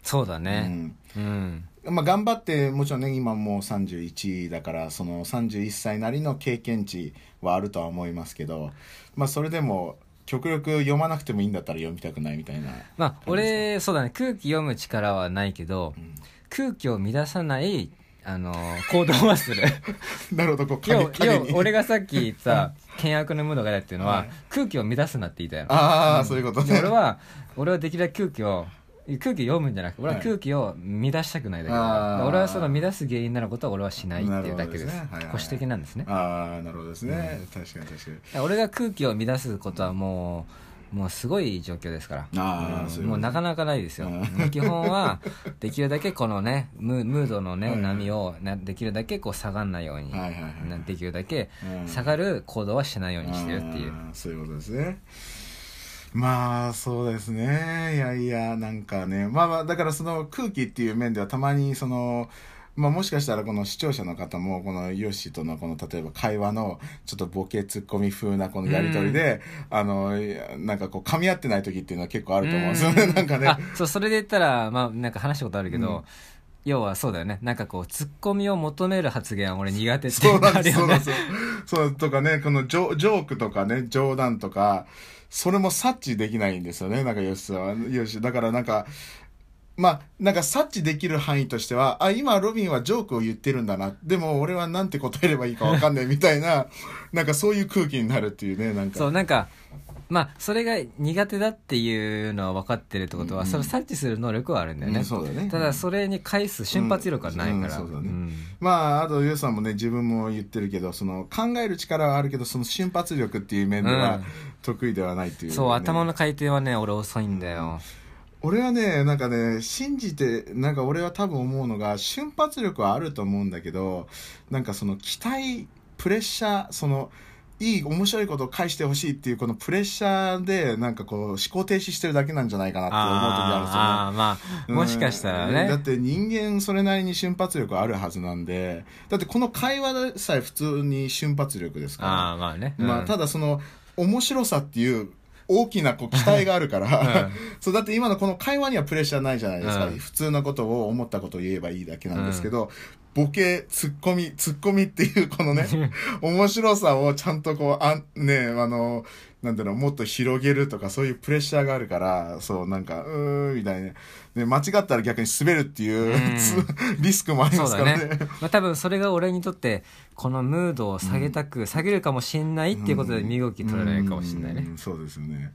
Speaker 1: そうだ
Speaker 2: う
Speaker 1: ね
Speaker 2: ん。
Speaker 1: うん。
Speaker 2: まあ、頑張ってもちろんね今もう31だからその31歳なりの経験値はあるとは思いますけど、まあ、それでも極力読まなくてもいいんだったら読みたくないみたいな
Speaker 1: まあ俺そうだね。空気読む力はないけど
Speaker 2: うん。
Speaker 1: 空気を乱さないあの行動はする。
Speaker 2: なるほど。こう
Speaker 1: 要要俺がさっき言った険悪のムードが嫌っていうのは、
Speaker 2: はい。
Speaker 1: 空気を乱すなって言いたいの。
Speaker 2: ああ、そういうことね。
Speaker 1: で俺は俺はできるだけ空気を空気読むんじゃなくて俺は
Speaker 2: はい。
Speaker 1: 空気を乱したくないだけだから、俺はその乱す原因になることは俺はしないっていうだけです
Speaker 2: です。ねはいはい。
Speaker 1: 保守的なんですね。
Speaker 2: ああなるほどですね、確かに確かに。
Speaker 1: 俺が空気を乱すことはもうもうすごい状況ですから。うん。もうなかなかないですよ。
Speaker 2: うん。
Speaker 1: 基本はできるだけこのねムムードのね
Speaker 2: はい
Speaker 1: 波をなできるだけこう下がんないように
Speaker 2: はいはいはい
Speaker 1: なできるだけ
Speaker 2: うん。
Speaker 1: 下がる行動はしないようにしてるっていう。
Speaker 2: そういうことですねまあそうですね。いやいやなんかね。まあまあだからその空気っていう面ではたまにそのまあもしかしたらこの視聴者の方もこのヨッシーとのこの例えば会話のちょっとボケツッコミ風なこのやりとりで、あのなんかこう噛み合ってない時っていうのは結構あると思うんですよね。なんかね。
Speaker 1: あそうそれで言ったらまあなんか話したことあるけど、要はそうだよね。なんかこうツッコミを求める発言は俺苦手って
Speaker 2: そうなんです、そうなんです。よ。そうとかね、このジョジョークとかね、冗談とか、それも察知できないんですよね、なんか吉田は。よし、だからなんか、まあ、なんか察知できる範囲としては、あ、今ロビンはジョークを言ってるんだな。でも俺はなんて答えればいいかわかんないみたいな、なんかそういう空気になるっていうね、なんか。
Speaker 1: そうなんかまあそれが苦手だっていうのは分かってるってことは、
Speaker 2: うん
Speaker 1: それを察知する能力はあるんだよね、
Speaker 2: うんそうだね。
Speaker 1: ただそれに返す瞬発力はないから、
Speaker 2: うね。
Speaker 1: ん。
Speaker 2: まあ、あと、ゆうさんもね、自分も言ってるけど、その、考える力はあるけど、その瞬発力っていう面では
Speaker 1: うん。
Speaker 2: 得意ではないっていう、ね。
Speaker 1: そう頭の回転はね俺遅いんだよ、
Speaker 2: 俺はね、なんかね、信じて、なんか俺は多分思うのが、瞬発力はあると思うんだけど、なんかその期待、プレッシャー、その、いい、面白いことを返してほしいっていう、このプレッシャーで、なんかこう、思考停止してるだけなんじゃないかなって思う時あるんですよね。
Speaker 1: あーあーまあもしかしたらね、
Speaker 2: うんだって人間それなりに瞬発力あるはずなんで、だってこの会話でさえ普通に瞬発力ですから。
Speaker 1: ああまあね、
Speaker 2: まあ、
Speaker 1: うん
Speaker 2: ただその面白さっていう大きなこう期待があるから、そうだって今のこの会話にはプレッシャーないじゃないですか、
Speaker 1: うん。
Speaker 2: 普通なことを思ったことを言えばいいだけなんですけど、ボケツッコミツッコミっていうこのね面白さをちゃんとこうあんねあのなんだろうもっと広げるとかそういうプレッシャーがあるからそうなんかうーんみたいな、ね、間違ったら逆に滑るっていう、
Speaker 1: うん。
Speaker 2: つ リスクもありますからね。
Speaker 1: ね。まあ、多分それが俺にとってこのムードを下げたく、下げるかもしんないっていうことで身動き取れないかもしんないね、
Speaker 2: うんそうですよね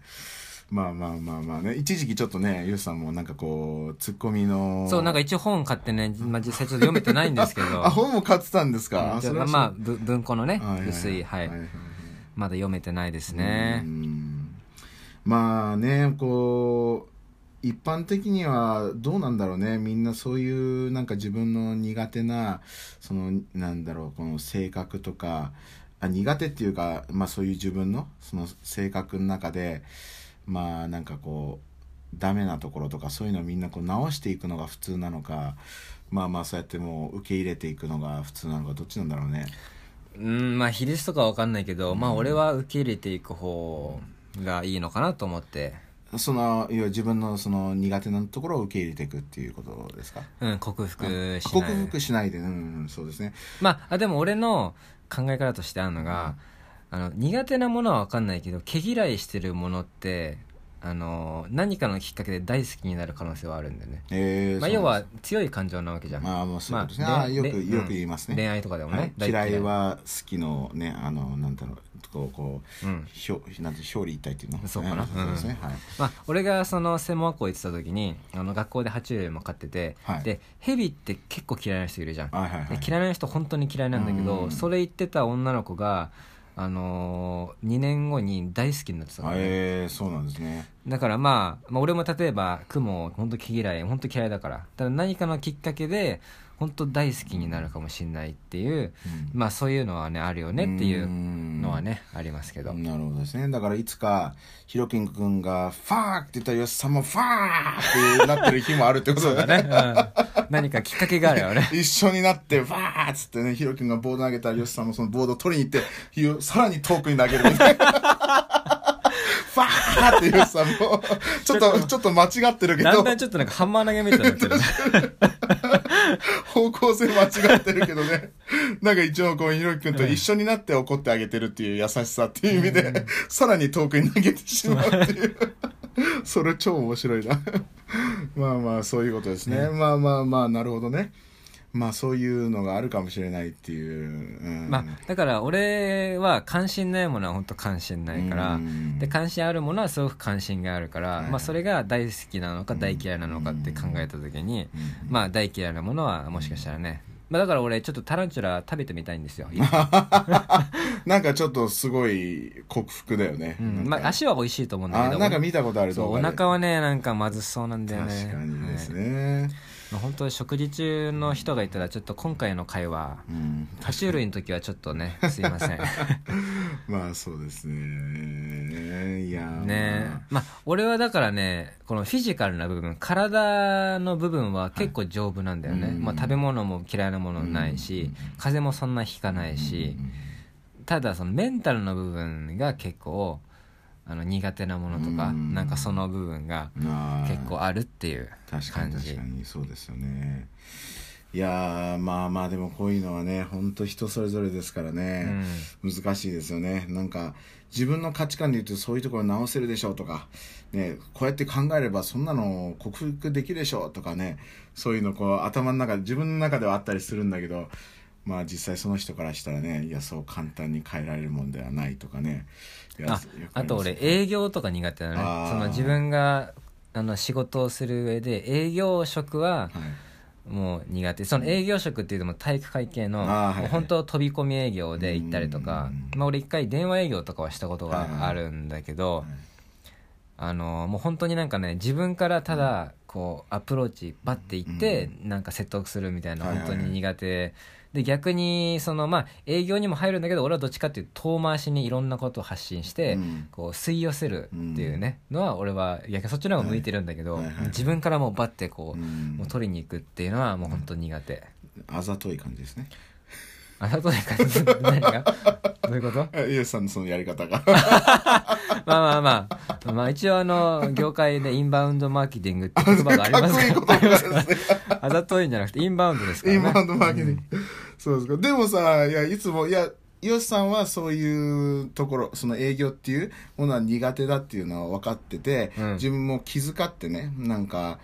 Speaker 2: まあまあまあまあね。一時期ちょっとねユウさんもなんかこうツッコミの
Speaker 1: そうなんか一応本買ってね、まあ、実際ちょっと読めてないんですけど。
Speaker 2: あ本も買ってたんですか、
Speaker 1: うんまあぶ文庫のね薄いはい、まだ読めてないです
Speaker 2: う
Speaker 1: ね
Speaker 2: ん。まあねこう一般的にはどうなんだろうね。みんなそういうなんか自分の苦手なそのなんだろうこの性格とかあ苦手っていうか、まあ、そういう自分のその性格の中でまあなんかこうダメなところとかそういうのをみんなこう直していくのが普通なのかまあまあそうやってもう受け入れていくのが普通なのかどっちなんだろうね。
Speaker 1: うんまあ比率とかわかんないけど、まあ俺は受け入れていく方がいいのかなと思って。
Speaker 2: その要は自分のその苦手なところを受け入れていくっていうことですか？
Speaker 1: うん克服し
Speaker 2: 克
Speaker 1: ない。
Speaker 2: 服しないで、うんうん、そうですね。
Speaker 1: まああでも俺の考え方としてあるのが、あの苦手なものは分かんないけど毛嫌いしてるものってあの何かのきっかけで大好きになる可能性はあるんだよね、
Speaker 2: えー
Speaker 1: まあ、要は強い感情なわけじゃん、
Speaker 2: すまあまあそうですね。
Speaker 1: まあ
Speaker 2: よく
Speaker 1: れ
Speaker 2: よく言いますね。
Speaker 1: 恋愛とかでもね、
Speaker 2: はい。
Speaker 1: 大
Speaker 2: 嫌いは好きのねあのなんだろうこうこう
Speaker 1: うん。
Speaker 2: 表なんて表裏一体っていうの？
Speaker 1: そうかな。
Speaker 2: えーそうですね。はい。
Speaker 1: まあ、俺がその専門学校行ってた時にあの学校で爬虫類も飼ってて、
Speaker 2: はい。
Speaker 1: でヘビって結構嫌いな人いるじゃん、
Speaker 2: はいはいはい。
Speaker 1: で嫌いな人本当に嫌いなんだけど、
Speaker 2: うん。
Speaker 1: それ言ってた女の子が、あのー、2年後に大好きになってたのね、
Speaker 2: えー、そうなんですね。
Speaker 1: だからまあ、まあ、俺も例えば雲本当嫌い本当嫌いだからただ何かのきっかけで本当大好きになるかもしれないっていう、
Speaker 2: うん。
Speaker 1: まあそういうのはねあるよねっていうのはね、ありますけど、
Speaker 2: なるほどですね。だからいつか、ヒロキン君が、ファーって言ったら、よしさんもファーってなってる日もあるってことだね。
Speaker 1: うん。何かきっかけがあるよね。
Speaker 2: 一緒になって、ファーっつってね、ヒロキンがボード投げたら、よしさんもそのボードを取りに行って、さらに遠くに投げるみたいな。ファーってよしさんも、ちょっと、ちょっと間違ってるけど。
Speaker 1: だんだ、んちょっとなんかハンマー投げみたいになってるね
Speaker 2: 方向性間違ってるけどね。なんか一応こう、ひろきくんと一緒になって怒ってあげてるっていう優しさっていう意味で、さらに遠くに投げてしまうっていう。それ超面白いな。まあまあ、そういうことですね。まあまあまあ、なるほどね。まあそういうのがあるかもしれないっていう。うん、
Speaker 1: まあ、だから俺は関心ないものは本当関心ないから、
Speaker 2: うん。
Speaker 1: で関心あるものはすごく関心があるから、
Speaker 2: はい。
Speaker 1: まあ、それが大好きなのか大嫌いなのかって考えた時に、
Speaker 2: うん。
Speaker 1: まあ大嫌いなものはもしかしたらね、まあ、だから俺ちょっとタランチュラ食べてみたいんですよ、
Speaker 2: なんかちょっとすごい克服だよね。
Speaker 1: うん。まあ、足は美味しいと思うんだけど。
Speaker 2: あなんか見たことある
Speaker 1: そうお。腹はねなんかまずそうなんだよね。
Speaker 2: 確かにです
Speaker 1: はい。
Speaker 2: ね。
Speaker 1: まあ本当食事中の人がいたらちょっと今回の会話
Speaker 2: うん。
Speaker 1: 爬虫類の時はちょっとね すいません。
Speaker 2: まあそうですね。いやー。
Speaker 1: ね。まあ俺はだからねこのフィジカルな部分体の部分は結構丈夫なんだよね、
Speaker 2: はいうん。
Speaker 1: まあ、食べ物も嫌いなものないし、風邪もそんなひかないし、ただそのメンタルの部分が結構あの苦手なものとか
Speaker 2: うん。
Speaker 1: なんかその部分が結構あるっていう
Speaker 2: 確かに
Speaker 1: 感じ。
Speaker 2: 確かにそうですよね。いやーまあまあでもこういうのはね本当人それぞれですから
Speaker 1: う
Speaker 2: ね、
Speaker 1: ん。
Speaker 2: 難しいですよね。なんか自分の価値観で言うとそういうところ直せるでしょうとか、ね、こうやって考えればそんなの克服できるでしょうとかねそういうのこう頭の中自分の中ではあったりするんだけどまあ実際その人からしたらねいやそう簡単に変えられるもんではないとかね。
Speaker 1: ああと俺営業とか苦手だね。
Speaker 2: あー。
Speaker 1: その自分があの仕事をする上で営業職は
Speaker 2: はい。
Speaker 1: もう苦手。その営業職っていうのも体育会系の
Speaker 2: はい
Speaker 1: 本当飛び込み営業で行ったりとか
Speaker 2: うん。
Speaker 1: まあ俺一回電話営業とかはしたこと
Speaker 2: はいはい。
Speaker 1: があるんだけど
Speaker 2: はい。
Speaker 1: あのもう本当になんかね自分からただこうアプローチバッて行ってなんか説得するみたいな
Speaker 2: はいはいはい。
Speaker 1: 本当に苦手で逆にそのまあ営業にも入るんだけど俺はどっちかっていうと遠回しにいろんなことを発信して
Speaker 2: うん。
Speaker 1: こう吸い寄せるっていうねのは俺は逆にそっちの方が向いてるんだけど
Speaker 2: はいはいはい。
Speaker 1: 自分からもうバッてこ
Speaker 2: う
Speaker 1: うん。もう取りに行くっていうのはもう本当に苦手。
Speaker 2: あざとい感じですね
Speaker 1: あざとい感じ何が？どういうこと？
Speaker 2: イエスさんのそのやり方が。
Speaker 1: まあまあまあ。まあ一応あの業界でインバウンドマーケティングって言葉があります
Speaker 2: かっこいい
Speaker 1: からあざといんじゃなくてインバウンドですからね。
Speaker 2: インバウンドマーケティング、そうですか。でもさいやいつもいやヨシさんはそういうところその営業っていうものは苦手だっていうのは分かってて、
Speaker 1: うん。
Speaker 2: 自分も気遣ってねなんか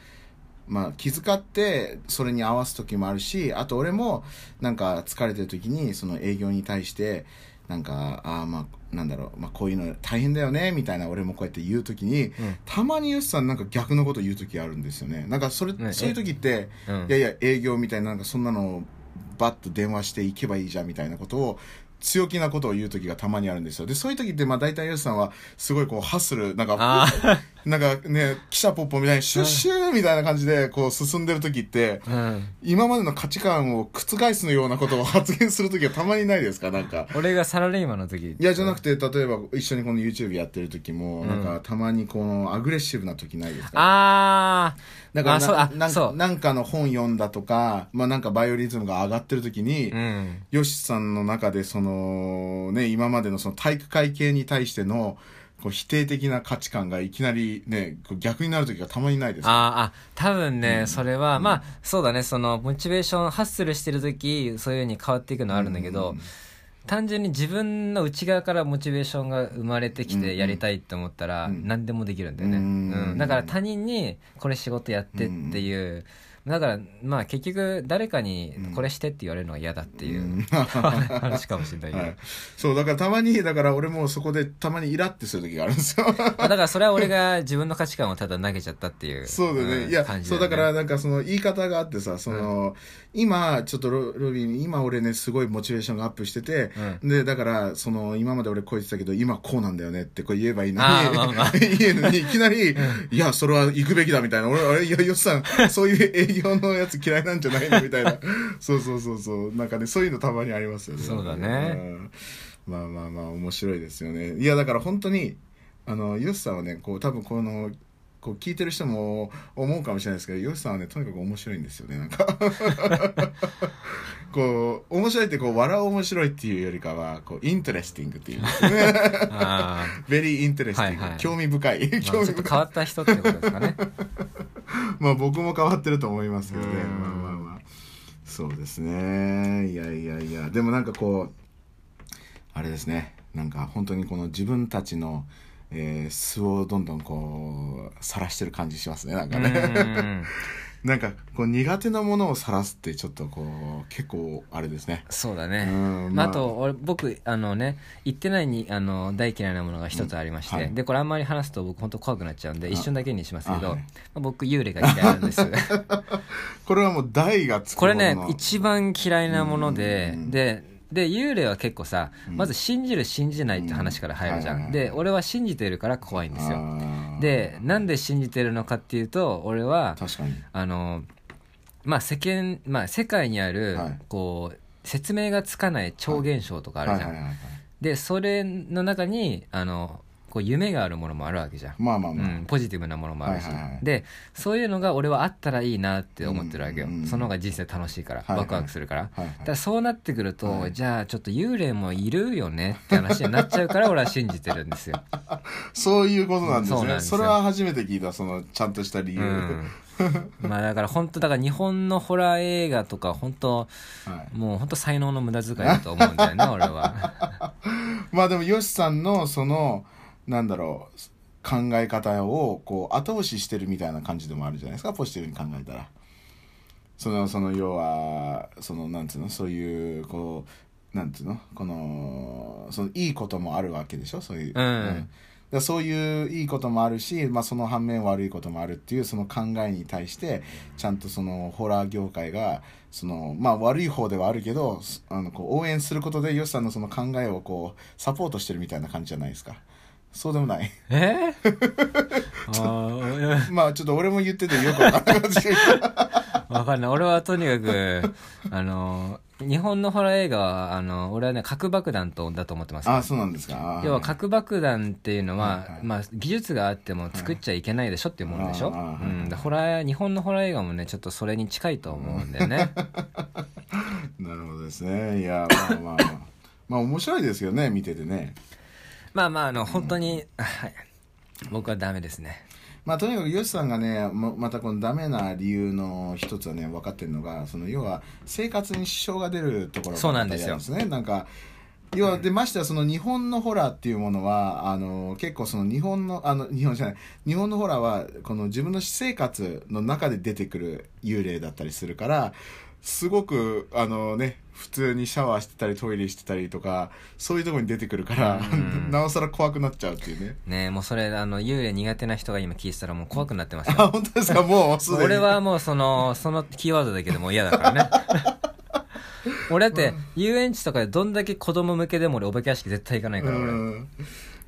Speaker 2: まあ気遣ってそれに合わす時もあるしあと俺もなんか疲れてる時にその営業に対してなんかああまあなんだろう、まあ、こういうの大変だよねみたいな俺もこうやって言う時に、
Speaker 1: ん。
Speaker 2: たまにヨシさんなんか逆のこと言う時あるんですよね。なんかそれ、
Speaker 1: ね
Speaker 2: そういう時って
Speaker 1: うん。
Speaker 2: いやいや営業みたいななんかそんなのをバッと電話していけばいいじゃんみたいなことを強気なことを言う時がたまにあるんですよ。でそういう時ってまあ大体ヨシさんはすごいこうハッスルなんか
Speaker 1: あ
Speaker 2: なんかね記者ポッポみたいにシュッシューみたいな感じでこう進んでる時って
Speaker 1: うん
Speaker 2: 今までの価値観を覆すようなことを発言する時はたまにないですか？なんか。
Speaker 1: 俺がサラリーマンの時。
Speaker 2: いやじゃなくて例えば一緒にこの YouTube やってる時も、
Speaker 1: うん。
Speaker 2: なんかたまにこのアグレッシブな時ないですか？
Speaker 1: あ
Speaker 2: なんかなななんかの本読んだとか、まあ、なんかバイオリズムが上がってる時に、
Speaker 1: あうん。
Speaker 2: ヨシさんの中でそのね今までのその体育会系に対してのこう否定的な価値観がいきなりね逆になる時がたまにないですか？
Speaker 1: あーあ多分ね、
Speaker 2: うん。
Speaker 1: それはまあそうだね。そのモチベーションハッスルしてる時そういう風に変わっていくのはあるんだけど、
Speaker 2: うん。
Speaker 1: 単純に自分の内側からモチベーションが生まれてき
Speaker 2: うん。
Speaker 1: てやりたいって思ったら
Speaker 2: うん。
Speaker 1: 何でもできるんだよね、
Speaker 2: う
Speaker 1: うん。んだから他人にこれ仕事やってっていうだからまあ結局誰かにこれしてって言われるのが嫌だっていううん。話かもしれないけど、
Speaker 2: はい、そうだからたまにだから俺もそこでたまにイラってする時があるんですよ。
Speaker 1: まあだからそれは俺が自分の価値観をただ投げちゃったっていう
Speaker 2: そうだね、
Speaker 1: ん
Speaker 2: いや
Speaker 1: 感じ
Speaker 2: そうだからなんかその言い方があってさその、今ちょっとロロビーに今俺ねすごいモチベーションがアップしてて、でだからその今まで俺こう言ってたけど今こうなんだよねってこう言えばいいのに。
Speaker 1: まあまあ。
Speaker 2: 言えるのにいきなり、いやそれは行くべきだみたいな。俺あれいやよっさんそういう営業のやつ嫌いなんじゃないのみたいな。そうそうそうそう。なんかねそういうのたまにありますよね。
Speaker 1: そうだね。
Speaker 2: うん。まあまあまあ面白いですよね。いやだから本当にあのヨシさんはねこう多分このこう聞いてる人も思うかもしれないですけどヨシさんはねとにかく面白いんですよねなんか。こう面白いってこう笑う面白いっていうよりかはこう interesting っていう very interesting、
Speaker 1: はいはい。
Speaker 2: 興味深い。興味深い。
Speaker 1: ちょっと変わった人ってことですかね。
Speaker 2: まあ僕も変わってると思いますけどね。
Speaker 1: うん。
Speaker 2: まあまあまあ。そうですね。いやいやいや。でもなんかこうあれですね。なんか本当にこの自分たちの、えー素をどんどんこう晒してる感じしますねなんかね。
Speaker 1: うん
Speaker 2: なんかこう苦手なものを晒すってちょっとこう結構あれですね。
Speaker 1: そうだね、
Speaker 2: うん
Speaker 1: まあ、
Speaker 2: まあ。
Speaker 1: あと俺僕あのね言ってないにあの大嫌いなものが一つありまして、
Speaker 2: うんはい。
Speaker 1: でこれあんまり話すと僕本当怖くなっちゃうんで
Speaker 2: あ
Speaker 1: 一瞬だけにしますけど、
Speaker 2: あはい。
Speaker 1: まあ僕幽霊が嫌いなんです
Speaker 2: これはもう大がつく
Speaker 1: これね一番嫌いなもので、
Speaker 2: うん。
Speaker 1: でで幽霊は結構さ
Speaker 2: うん。
Speaker 1: まず信じる信じないって話から入るじゃん、
Speaker 2: うん。
Speaker 1: で俺は信じてるから怖いんですよ。でなんで信じてるのかっていうと俺は
Speaker 2: 確かに。
Speaker 1: あのまあ世間まあ世界にある、
Speaker 2: はい。
Speaker 1: こう説明がつかない超現象とかあるじゃん、
Speaker 2: はいはいはいはい。
Speaker 1: でそれの中にあのこう夢があるものもあるわけじゃん、
Speaker 2: まあまあまあ、
Speaker 1: うん、ポジティブなものもあるし、
Speaker 2: はいはいはい。
Speaker 1: でそういうのが俺はあったらいいなって思ってるわけよ、
Speaker 2: うんうんうん。
Speaker 1: その方が人生楽しいから、
Speaker 2: はいはい。
Speaker 1: ワクワクするから、
Speaker 2: はいはい。
Speaker 1: だからそうなってくると、
Speaker 2: はい。
Speaker 1: じゃあちょっと幽霊もいるよねって話になっちゃうから俺は信じてるんですよ、
Speaker 2: そういうことなんですね。
Speaker 1: そうなんですよ。
Speaker 2: それは初めて聞いたそのちゃんとした理由、
Speaker 1: うん、まあだから本当だから日本のホラー映画とか本当
Speaker 2: はい、
Speaker 1: もう本当才能の無駄遣いだと思うんだよね 俺は。
Speaker 2: まあでもヨシさんのそのなんだろう考え方をこう後押ししてるみたいな感じでもあるじゃないですかポジティブに考えたら。そのその要はそのなんつうのそういうこうなんつうのこのそのいいこともあるわけでしょそういう、
Speaker 1: うん。
Speaker 2: だからそういういいこともあるし、まあ、その反面悪いこともあるっていうその考えに対してちゃんとそのホラー業界がその、まあ、悪い方ではあるけどあのこう応援することでヨシさんのその考えをこうサポートしてるみたいな感じじゃないですかそうでもない。
Speaker 1: え？
Speaker 2: まあちょっと俺も言っててよくわかんなかったし
Speaker 1: わかんない。俺はとにかくあの日本のホラー映画はあの俺はね核爆弾とだと思ってます。
Speaker 2: あそうなんですか。
Speaker 1: 要は核爆弾っていうのは、
Speaker 2: はいはい。
Speaker 1: まあ、技術があっても作っちゃいけないでしょっていうものでしょ、うん、でホラー日本のホラー映画もねちょっとそれに近いと思うんだよね。
Speaker 2: なるほどですね。いやまあまあまあ。まあ面白いですよね見ててね
Speaker 1: まあまああの本当に、はい、僕はダメですね。
Speaker 2: まあ、とにかくヨシさんがねままたこのダメな理由の一つはね分かってるのがその要は生活に支障が出るところ
Speaker 1: そうなんですよ。
Speaker 2: なんか要はでましてやその日本のホラーっていうものはあの結構その日本のあの日本じゃない日本のホラーはこの自分の私生活の中で出てくる幽霊だったりするからすごくあのね普通にシャワーしてたりトイレしてたりとかそういうところに出てくるから
Speaker 1: うん。
Speaker 2: なおさら怖くなっちゃうっていうね。
Speaker 1: ねもうそれあの幽霊苦手な人が今聞いてたらもう怖くなってます。
Speaker 2: あ
Speaker 1: よ
Speaker 2: 本当ですか？もうすでに。
Speaker 1: 俺はもうそのそのキーワードだけでもう嫌だからね。俺だって遊園地とかでどんだけ子供向けでも俺お化け屋敷絶対行かないから俺。
Speaker 2: うん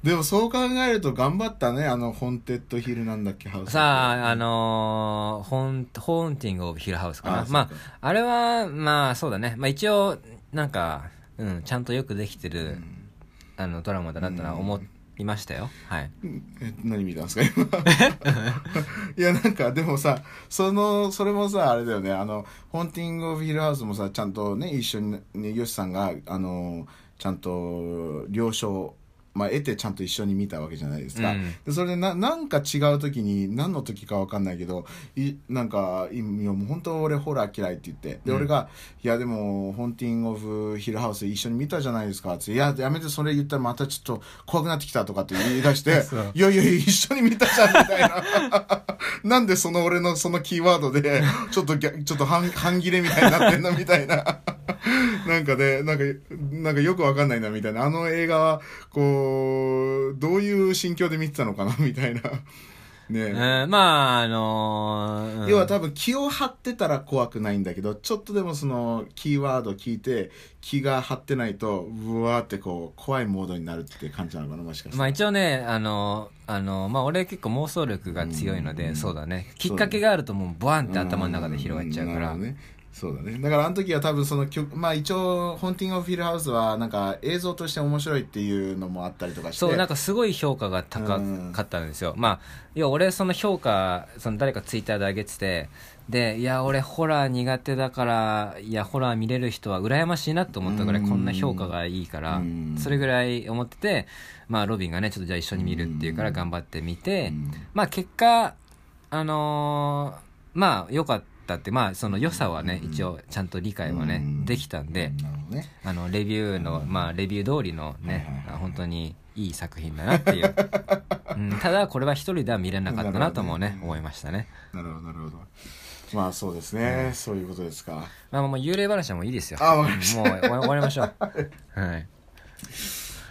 Speaker 2: でもそう考えると頑張ったねあのホンテッドヒルなんだっけハウス
Speaker 1: さあ、あのー、ホン、ホーンティング・オブ・ヒルハウスかな。
Speaker 2: あ
Speaker 1: まあ、あれは、まあ、そうだね。まあ、一応、なんか、うん、ちゃんとよくできてる、あの、ドラマだなってのは思いましたよ。はい。
Speaker 2: え何見たんですか今？いやなんかでもさそのそれもさあれだよねあのホンティング・オブ・ヒルハウスもさちゃんとね一緒にねヨシさんがあのちゃんと了承まあ、得てちゃんと一緒に見たわけじゃないですか、
Speaker 1: うん。
Speaker 2: でそれでななんか違う時に何の時か分かんないけどいなんかいいやもう本当俺ホラー嫌いって言って。で、
Speaker 1: うん。
Speaker 2: 俺が「いやでもホンティング・オブ・ヒルハウス一緒に見たじゃないですか」って「いややめてそれ言ったらまたちょっと怖くなってきた」とかって言い出して
Speaker 1: そう「
Speaker 2: いやいやいや一緒に見たじゃん」みたいな。なんでその俺のそのキーワードで ちょっとちょっと半半切れみたいになってんのみたいな。なんかねなんかなんかよくわかんないなみたいな。あの映画はこうどういう心境で見てたのかなみたいな。ね。
Speaker 1: う ん、まあ、あのーうん。
Speaker 2: 要は多分気を張ってたら怖くないんだけどちょっとでもそのキーワード聞いて気が張ってないとうわーってこう怖いモードになるって感じなのかなもしかして、
Speaker 1: まあ一応ね、あの、あの、まあ俺結構妄想力が強いので、
Speaker 2: うん。
Speaker 1: そうだね。きっかけがあるともうボワンって頭の中で広がっちゃうから。
Speaker 2: ねそうだね。だからあの時は多分その曲まあ一応「ホンティング・オフ・ヒルハウス」はなんか映像として面白いっていうのもあったりとかして。
Speaker 1: そう、なんかすごい評価が高かったんですよ。まあ、いや、俺その評価、その誰かツイッターで上げてて、で、いや、俺ホラー苦手だから、いや、ホラー見れる人は羨ましいなと思ったぐらい、
Speaker 2: うん。
Speaker 1: こんな評価がいいから
Speaker 2: うん、
Speaker 1: それぐらい思ってて、まあ、ロビンがね、ちょっとじゃあ一緒に見るっていうから
Speaker 2: うん
Speaker 1: 頑張って見て
Speaker 2: うん、
Speaker 1: まあ、結果、あのーまあ、良かったって、まあ、その良さはね、
Speaker 2: うん。
Speaker 1: 一応、ちゃんと理解はね
Speaker 2: うん、
Speaker 1: できたんで、
Speaker 2: ね。
Speaker 1: あのレビューの、まあ、レビュー通りのね、
Speaker 2: はいはい
Speaker 1: 本当にいい作品だなっていう、うん、ただこれは一人では見れなかったなともね
Speaker 2: ね
Speaker 1: 思いましたね、
Speaker 2: なるほどなるほど。まあそうですね、そういうことですか。
Speaker 1: まあ、もう幽霊話はもういいですよ。
Speaker 2: あ
Speaker 1: もう終わりましょう。はい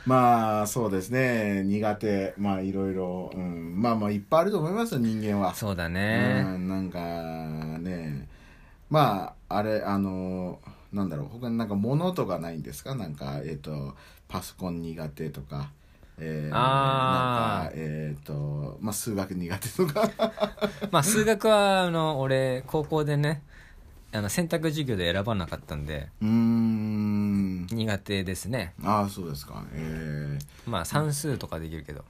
Speaker 2: まあそうですね。苦手。まあいろいろ、うん、まあまあいっぱいあると思いますよ人間は。
Speaker 1: そうだね。
Speaker 2: うん。なんかね。まああれあのなんだろう。他になんか物とかないんですか？なんかえっ、とパソコン苦手とか。えー、なんかえっ、とまあ数学苦手とか。
Speaker 1: まあ数学はあの俺高校でねあの選択授業で選ばなかったんで
Speaker 2: うーん。
Speaker 1: 苦手ですね。
Speaker 2: ああそうですか。え
Speaker 1: まあ算数とかできるけど。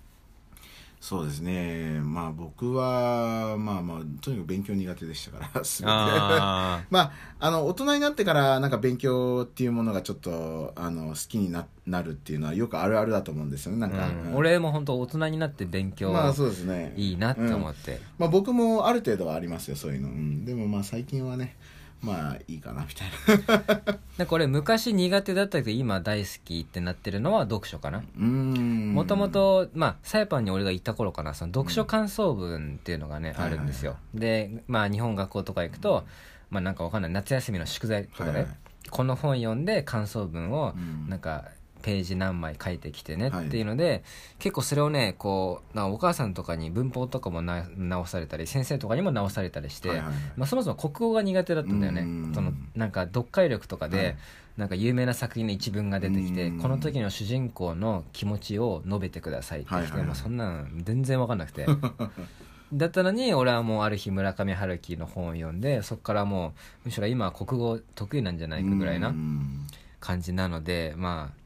Speaker 2: そうですね。まあ僕はまあまあとにかく勉強苦手でしたから
Speaker 1: あ
Speaker 2: まああの大人になってからなんか勉強っていうものがちょっとあの好きにななるっていうのはよくあるあるだと思うんですよねなんか、
Speaker 1: ーうん。
Speaker 2: うん
Speaker 1: 俺も本当大人になって勉強
Speaker 2: まあそうですね。
Speaker 1: いいなって思って、
Speaker 2: まあ僕もある程度はありますよそういうの、うん、でもまあ最近はねまあいいかなみたいな。
Speaker 1: でこれ昔苦手だったけど今大好きってなってるのは読書かな。もともとまあサイパンに俺が行った頃かな。その読書感想文っていうのがね、
Speaker 2: うん。
Speaker 1: あるんですよ、
Speaker 2: は
Speaker 1: でまあ日本学校とか行くと、まあなんかわかんない。夏休みの宿題とかで、
Speaker 2: はいはい。
Speaker 1: この本読んで感想文を
Speaker 2: うん。
Speaker 1: なんかページ何枚書いてきてね
Speaker 2: はい。
Speaker 1: っていうので、結構それをねこうなお母さんとかに文法とかもな直されたり先生とかにも直されたりして、
Speaker 2: はいはいはい。
Speaker 1: まあ、そもそも国語が苦手だったんだよね。
Speaker 2: うん。
Speaker 1: そのなんか読解力とかで、
Speaker 2: はい。
Speaker 1: なんか有名な作品の一文が出てきて
Speaker 2: うん。
Speaker 1: この時の主人公の気持ちを述べてくださいって来て、
Speaker 2: はいはいはい。
Speaker 1: まあ、そんなの全然分かんなくて。だったのに俺はもうある日村上春樹の本を読んでそこからもうむしろ今は国語得意なんじゃないかぐらいな
Speaker 2: うん。
Speaker 1: 感じなのでまあ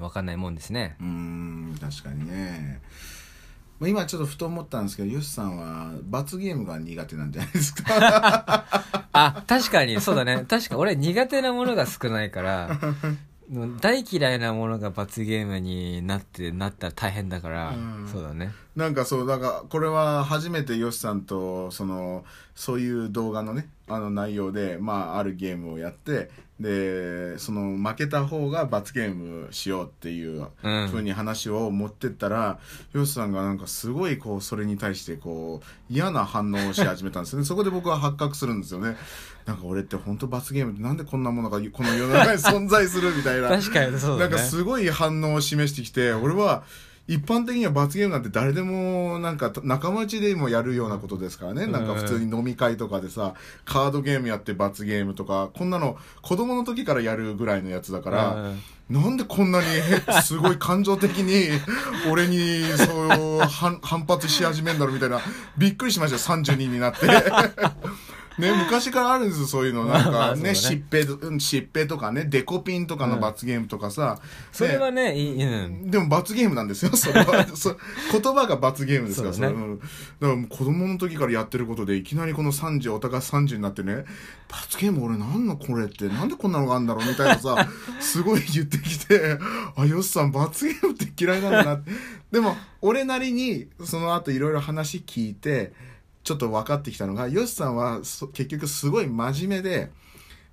Speaker 1: 分かんないもんですね。
Speaker 2: うーん確かにね。まあ今ちょっとふと思ったんですけどヨシさんは罰ゲームが苦手なんじゃないですか？
Speaker 1: あ確かにそうだね。確か俺苦手なものが少ないから大嫌いなものが罰ゲームになってなったら大変だから、
Speaker 2: うん。
Speaker 1: そうだね。
Speaker 2: なんかそうだからこれは初めてヨシさんとそのそういう動画のねあの内容で、まあ、あるゲームをやってでその負けた方が罰ゲームしようっていう
Speaker 1: うん。
Speaker 2: ふうに話を持ってったら、ヨシさんがなんかすごいこうそれに対してこう嫌な反応をし始めたんですよね。そこで僕は発覚するんですよね。なんか俺って本当罰ゲームってなんでこんなものがこの世の中に存在するみたいな。
Speaker 1: 確かにそうだね。
Speaker 2: なんかすごい反応を示してきて俺は一般的には罰ゲームなんて誰でもなんか仲間内でもやるようなことですからね、なんか普通に飲み会とかでさカードゲームやって罰ゲームとかこんなの子供の時からやるぐらいのやつだから、
Speaker 1: うん。
Speaker 2: なんでこんなにへすごい感情的に 俺にそう反反発し始めんだろうみたいなびっくりしましたよ。32になって。ね、昔からあるんですよ、そういうの。なんかね、疾病、うん疾病とかね、デコピンとかの罰ゲームとかさ。
Speaker 1: それは
Speaker 2: ね
Speaker 1: ねいいうん
Speaker 2: でも罰ゲームなんですよ、それは。そ言葉が罰ゲームですから、
Speaker 1: そうだ
Speaker 2: から子供の時からやってることで、いきなりこの30、お互い30になってね、罰ゲーム俺なんのこれって、なんでこんなのがあるんだろうみたいなさ、すごい言ってきて、あ、よっさん罰ゲームって嫌いなんだなって。でも、俺なりに、その後いろいろ話聞いて、ちょっと分かってきたのが、ヨシさんはそ結局すごい真面目で、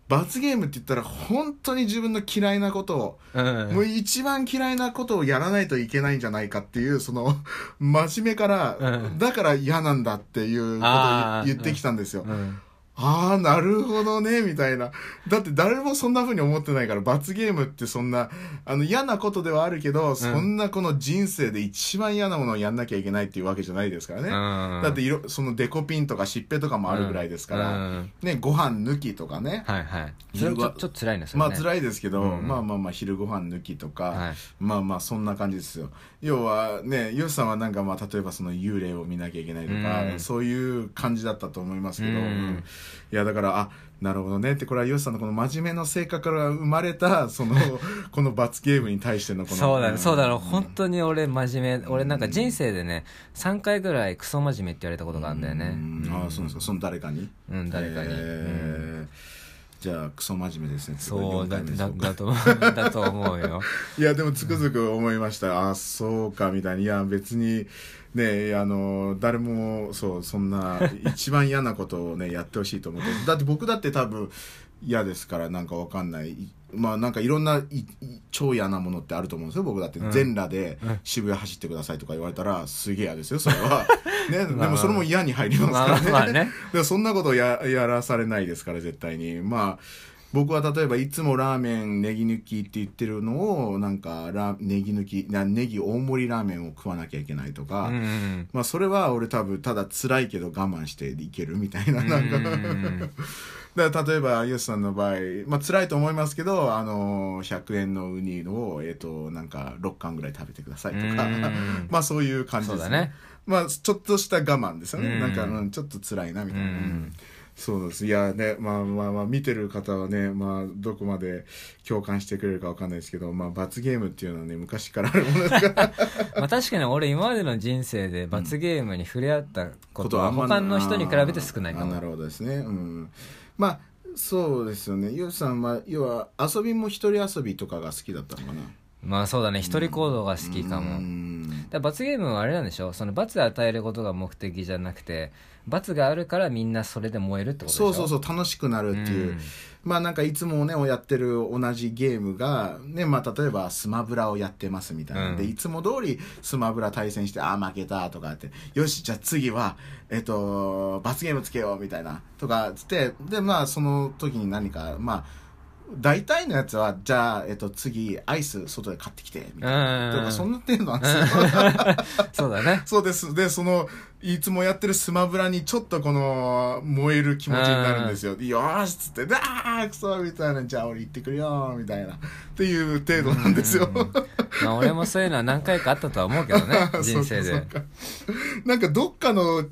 Speaker 2: 罰ゲームって言ったら本当に自分の嫌いなことを、
Speaker 1: うん。
Speaker 2: もう一番嫌いなことをやらないといけないんじゃないかっていう、その、真面目から、
Speaker 1: うん。
Speaker 2: だから嫌なんだっていうことを言ってきたんですよ。
Speaker 1: うん
Speaker 2: ああ、なるほどね、みたいな。だって誰もそんな風に思ってないから、罰ゲームってそんな、あの嫌なことではあるけど、そんなこの人生で一番嫌なものをやんなきゃいけないっていうわけじゃないですからね。
Speaker 1: うん。
Speaker 2: だっていろ、そのデコピンとか疾病とかもあるぐらいですから、
Speaker 1: うん。
Speaker 2: ね、ご飯抜きとかね。
Speaker 1: はいはい。それちょちょっと辛いねそれね。
Speaker 2: まあ辛いですけど、
Speaker 1: うん。
Speaker 2: まあまあまあ昼ご飯抜きとか、
Speaker 1: はい。
Speaker 2: まあまあそんな感じですよ。要はねヨシさんはなんかまあ例えばその幽霊を見なきゃいけないとか、
Speaker 1: うん。
Speaker 2: そういう感じだったと思いますけど、
Speaker 1: うん
Speaker 2: うんいやだからあなるほどね。ってこれはヨシさんのこの真面目な性格から生まれたその この罰ゲームに対してのこの
Speaker 1: そうだね。そうだろう
Speaker 2: ん
Speaker 1: 本当に俺真面目。俺なんか人生でね3回ぐらいクソ真面目って言われたことがあるんだよね。
Speaker 2: うん。ああそうですか。その誰かに？
Speaker 1: うん誰かに。
Speaker 2: えーじゃあクソ真面目ですね。
Speaker 1: そうだ
Speaker 2: 4回目です
Speaker 1: だだと だと思うよ。
Speaker 2: いやでもつくづく思いました、あそうかみたいに。いや別にねあの誰もそうそんな一番嫌なことをねやってほしいと思って。だって僕だって多分嫌ですからなんかわかんない。いまあなんかいろんないい超嫌なものってあると思うんですよ。僕だって
Speaker 1: うん
Speaker 2: 全裸で
Speaker 1: うん。
Speaker 2: 渋谷走ってくださいとか言われたらすげえ嫌ですよそれは ね。で
Speaker 1: まあ。
Speaker 2: もそれも嫌に入ります
Speaker 1: まあ
Speaker 2: からね,、
Speaker 1: まあね。
Speaker 2: でそんなことややらされないですから絶対に。まあ僕は例えばいつもラーメンネギ抜きって言ってるのをなんかラネギ抜きなネギ大盛りラーメンを食わなきゃいけないとか、
Speaker 1: うんうん
Speaker 2: まあそれは俺多分ただ辛いけど我慢していけるみたいななんか
Speaker 1: うん
Speaker 2: だから例えばヨシさんの場合まあ辛いと思いますけどあの100円のウニをえっ、となんか6貫ぐらい食べてくださいとか。
Speaker 1: うん
Speaker 2: まあそういう感じです
Speaker 1: そうだね
Speaker 2: まあちょっとした我慢ですよね、
Speaker 1: うん。
Speaker 2: なんか、うん、ちょっと辛いなみたいな、
Speaker 1: うん。
Speaker 2: そうです。いやねまあまあまあ見てる方はねまあどこまで共感してくれるかわかんないですけどまあ罰ゲームっていうのはね昔からあるものですから。
Speaker 1: まあ確かに俺今までの人生で罰ゲームに触れ合ったことは他の人に比べて少ないかも。
Speaker 2: あなるほどですね。うん。まあそうですよね。ゆうさんは要は遊びも一人遊びとかが好きだったのかな？
Speaker 1: まあそうだね一人行動が好きかも、
Speaker 2: うん。
Speaker 1: だ罰ゲームはあれなんでしょ？その罰を与えることが目的じゃなくて罰があるからみんなそれで燃えるってことでしょ？
Speaker 2: そうそうそう楽しくなるっていう、
Speaker 1: うん。
Speaker 2: まあなんかいつもねやってる同じゲームがねまあ例えばスマブラをやってますみたいな、
Speaker 1: うん。
Speaker 2: でいつも通りスマブラ対戦してあー負けたとかって。よしじゃあ次はえっと罰ゲームつけようみたいなとかつって。でまあその時に何かまあ大体のやつはじゃあ、えっと、次アイス外で買ってきてみたいな、
Speaker 1: うん。
Speaker 2: とかそんな程度なんですよ。
Speaker 1: そうだね。
Speaker 2: そうです。で、その、いつもやってるスマブラにちょっとこの、燃える気持ちになるんですよ。よーしっつって、あーくそみたいな、じゃあ俺行ってくるよみたいな。っていう程度なんですよ。
Speaker 1: うん。まあ俺もそういうのは何回かあったとは思うけどね。人生で。
Speaker 2: そうかそうか。なんかどっかの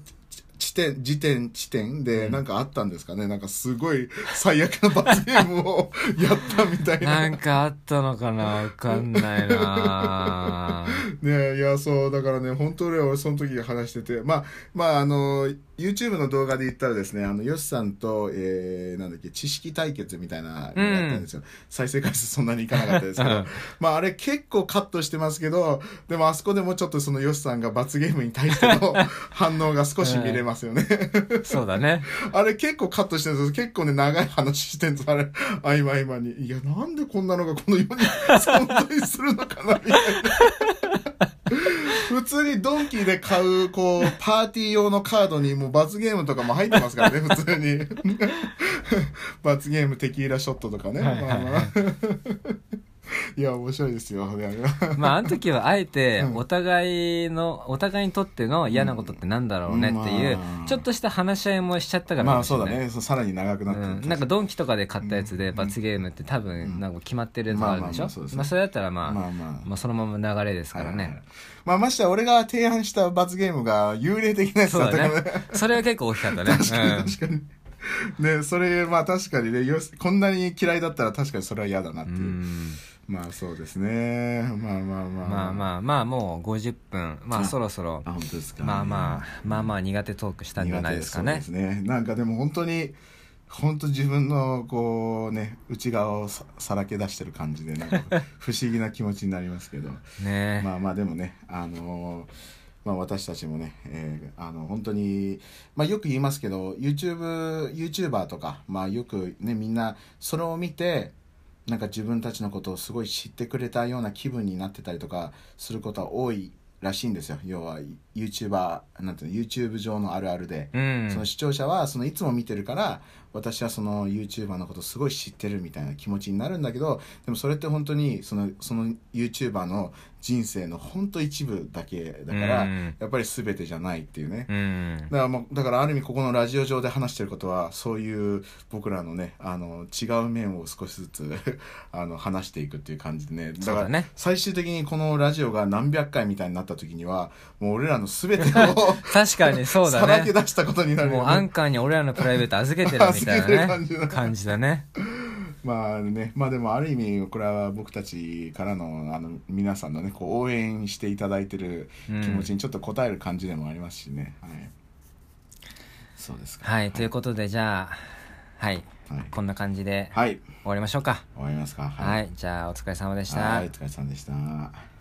Speaker 2: 地点、時点、地点でなんかあったんですかね、なんかすごい最悪な罰ゲームを やったみたいな。
Speaker 1: なんかあったのかな？わかんないな。
Speaker 2: ねいや、そう、だからね、本当に俺その時話してて、まあ、まあ、あの、YouTube の動画で言ったらですね、あの、ヨシさんと、えー、なんだっけ、知識対決みたいなのやったんですよ。再生回数そんなにいかなかったですけど、まあ、あれ結構カットしてますけど、でもあそこでもちょっとそのヨシさんが罰ゲームに対しての 反応が少し見れますよね。
Speaker 1: そうだね
Speaker 2: あれ結構カットしてるんです結構ね、長い話してるんですあれ、合間合間に。いや、なんでこんなのがこの世に 存在するのかな、みたいな。普通にドンキーで買う、こう、パーティー用のカードにもう罰ゲームとかも入ってますからね、普通に。罰ゲームテキーラショットとかね。
Speaker 1: はいはいはい
Speaker 2: まあまあ いや、面白いですよ。
Speaker 1: まああの時はあえて
Speaker 2: うん。
Speaker 1: お互いのお互いにとっての嫌なことってなんだろうねっていう
Speaker 2: まあ。
Speaker 1: ちょっとした話し合いもしちゃったから
Speaker 2: まあそうだね。さらに長くなってる
Speaker 1: うん、なんかドンキとかで買ったやつで
Speaker 2: うん。
Speaker 1: 罰ゲームって多分なんか決まってるやつがあるでしょ、
Speaker 2: まあそ
Speaker 1: れだったらまあ、
Speaker 2: まあまあ。
Speaker 1: まあそのまま流れですからね、
Speaker 2: はいはいまあましてや俺が提案した罰ゲームが幽霊的なやつだったからね。
Speaker 1: それは結構大きかったね。
Speaker 2: 確かに確かに。ね、それ、まあ確かにね、よこんなに嫌いだったら確かにそれは嫌だなって
Speaker 1: う。
Speaker 2: いう。
Speaker 1: ん
Speaker 2: まあそうですね。まあまあまあ。
Speaker 1: まあまあまあもう50分まあ
Speaker 2: あ
Speaker 1: そろそろ
Speaker 2: あ、本当ですか。
Speaker 1: まあまあまあまあ苦手トークしたんじゃないですかね
Speaker 2: そうですね。なんかでも本当に、本当自分のこうね、内側をささらけ出してる感じでね、不思議な気持ちになりますけど。
Speaker 1: ね
Speaker 2: まあまあでもね、あのーまあ私たちもね、えーあの本当に、まあよく言いますけど、YouTube、YouTuber とか、まあよくね、みんなそれを見て、なんか自分たちのことをすごい知ってくれたような気分になってたりとかすることは多いらしいんですよ。要は YouTuber、なんていうの、YouTube 上のあるあるで。
Speaker 1: うん。
Speaker 2: その視聴者はそのいつも見てるから私はその YouTuber のことすごい知ってるみたいな気持ちになるんだけどでもそれって本当にそのその YouTuber の人生の本当一部だけだから、
Speaker 1: うん。
Speaker 2: やっぱり全てじゃないっていうね、
Speaker 1: うん。
Speaker 2: だからもうだからある意味ここのラジオ上で話してることはそういう僕らのねあの違う面を少しずつ あの話していくっていう感じでね。だから最終的にこのラジオが何百回みたいになった時にはもう俺らの全てを
Speaker 1: 確かにそう
Speaker 2: さ
Speaker 1: だね。
Speaker 2: らけ出したことになるよね。
Speaker 1: もうアンカーに俺らのプライベート預けてるみたいなね
Speaker 2: 感じだ
Speaker 1: 感じだね。
Speaker 2: まあね、まあでもある意味これは僕たちからのあの皆さんのねこう応援していただいてる気持ちにちょっと応える感じでもありますしね、はい。そうですか。
Speaker 1: はいということでじゃあはい。
Speaker 2: はい、
Speaker 1: こんな感じで
Speaker 2: はい、
Speaker 1: 終わりましょうか。
Speaker 2: 終わりますか。
Speaker 1: はい、じゃあお疲れ様でした。
Speaker 2: はいお疲れ様でした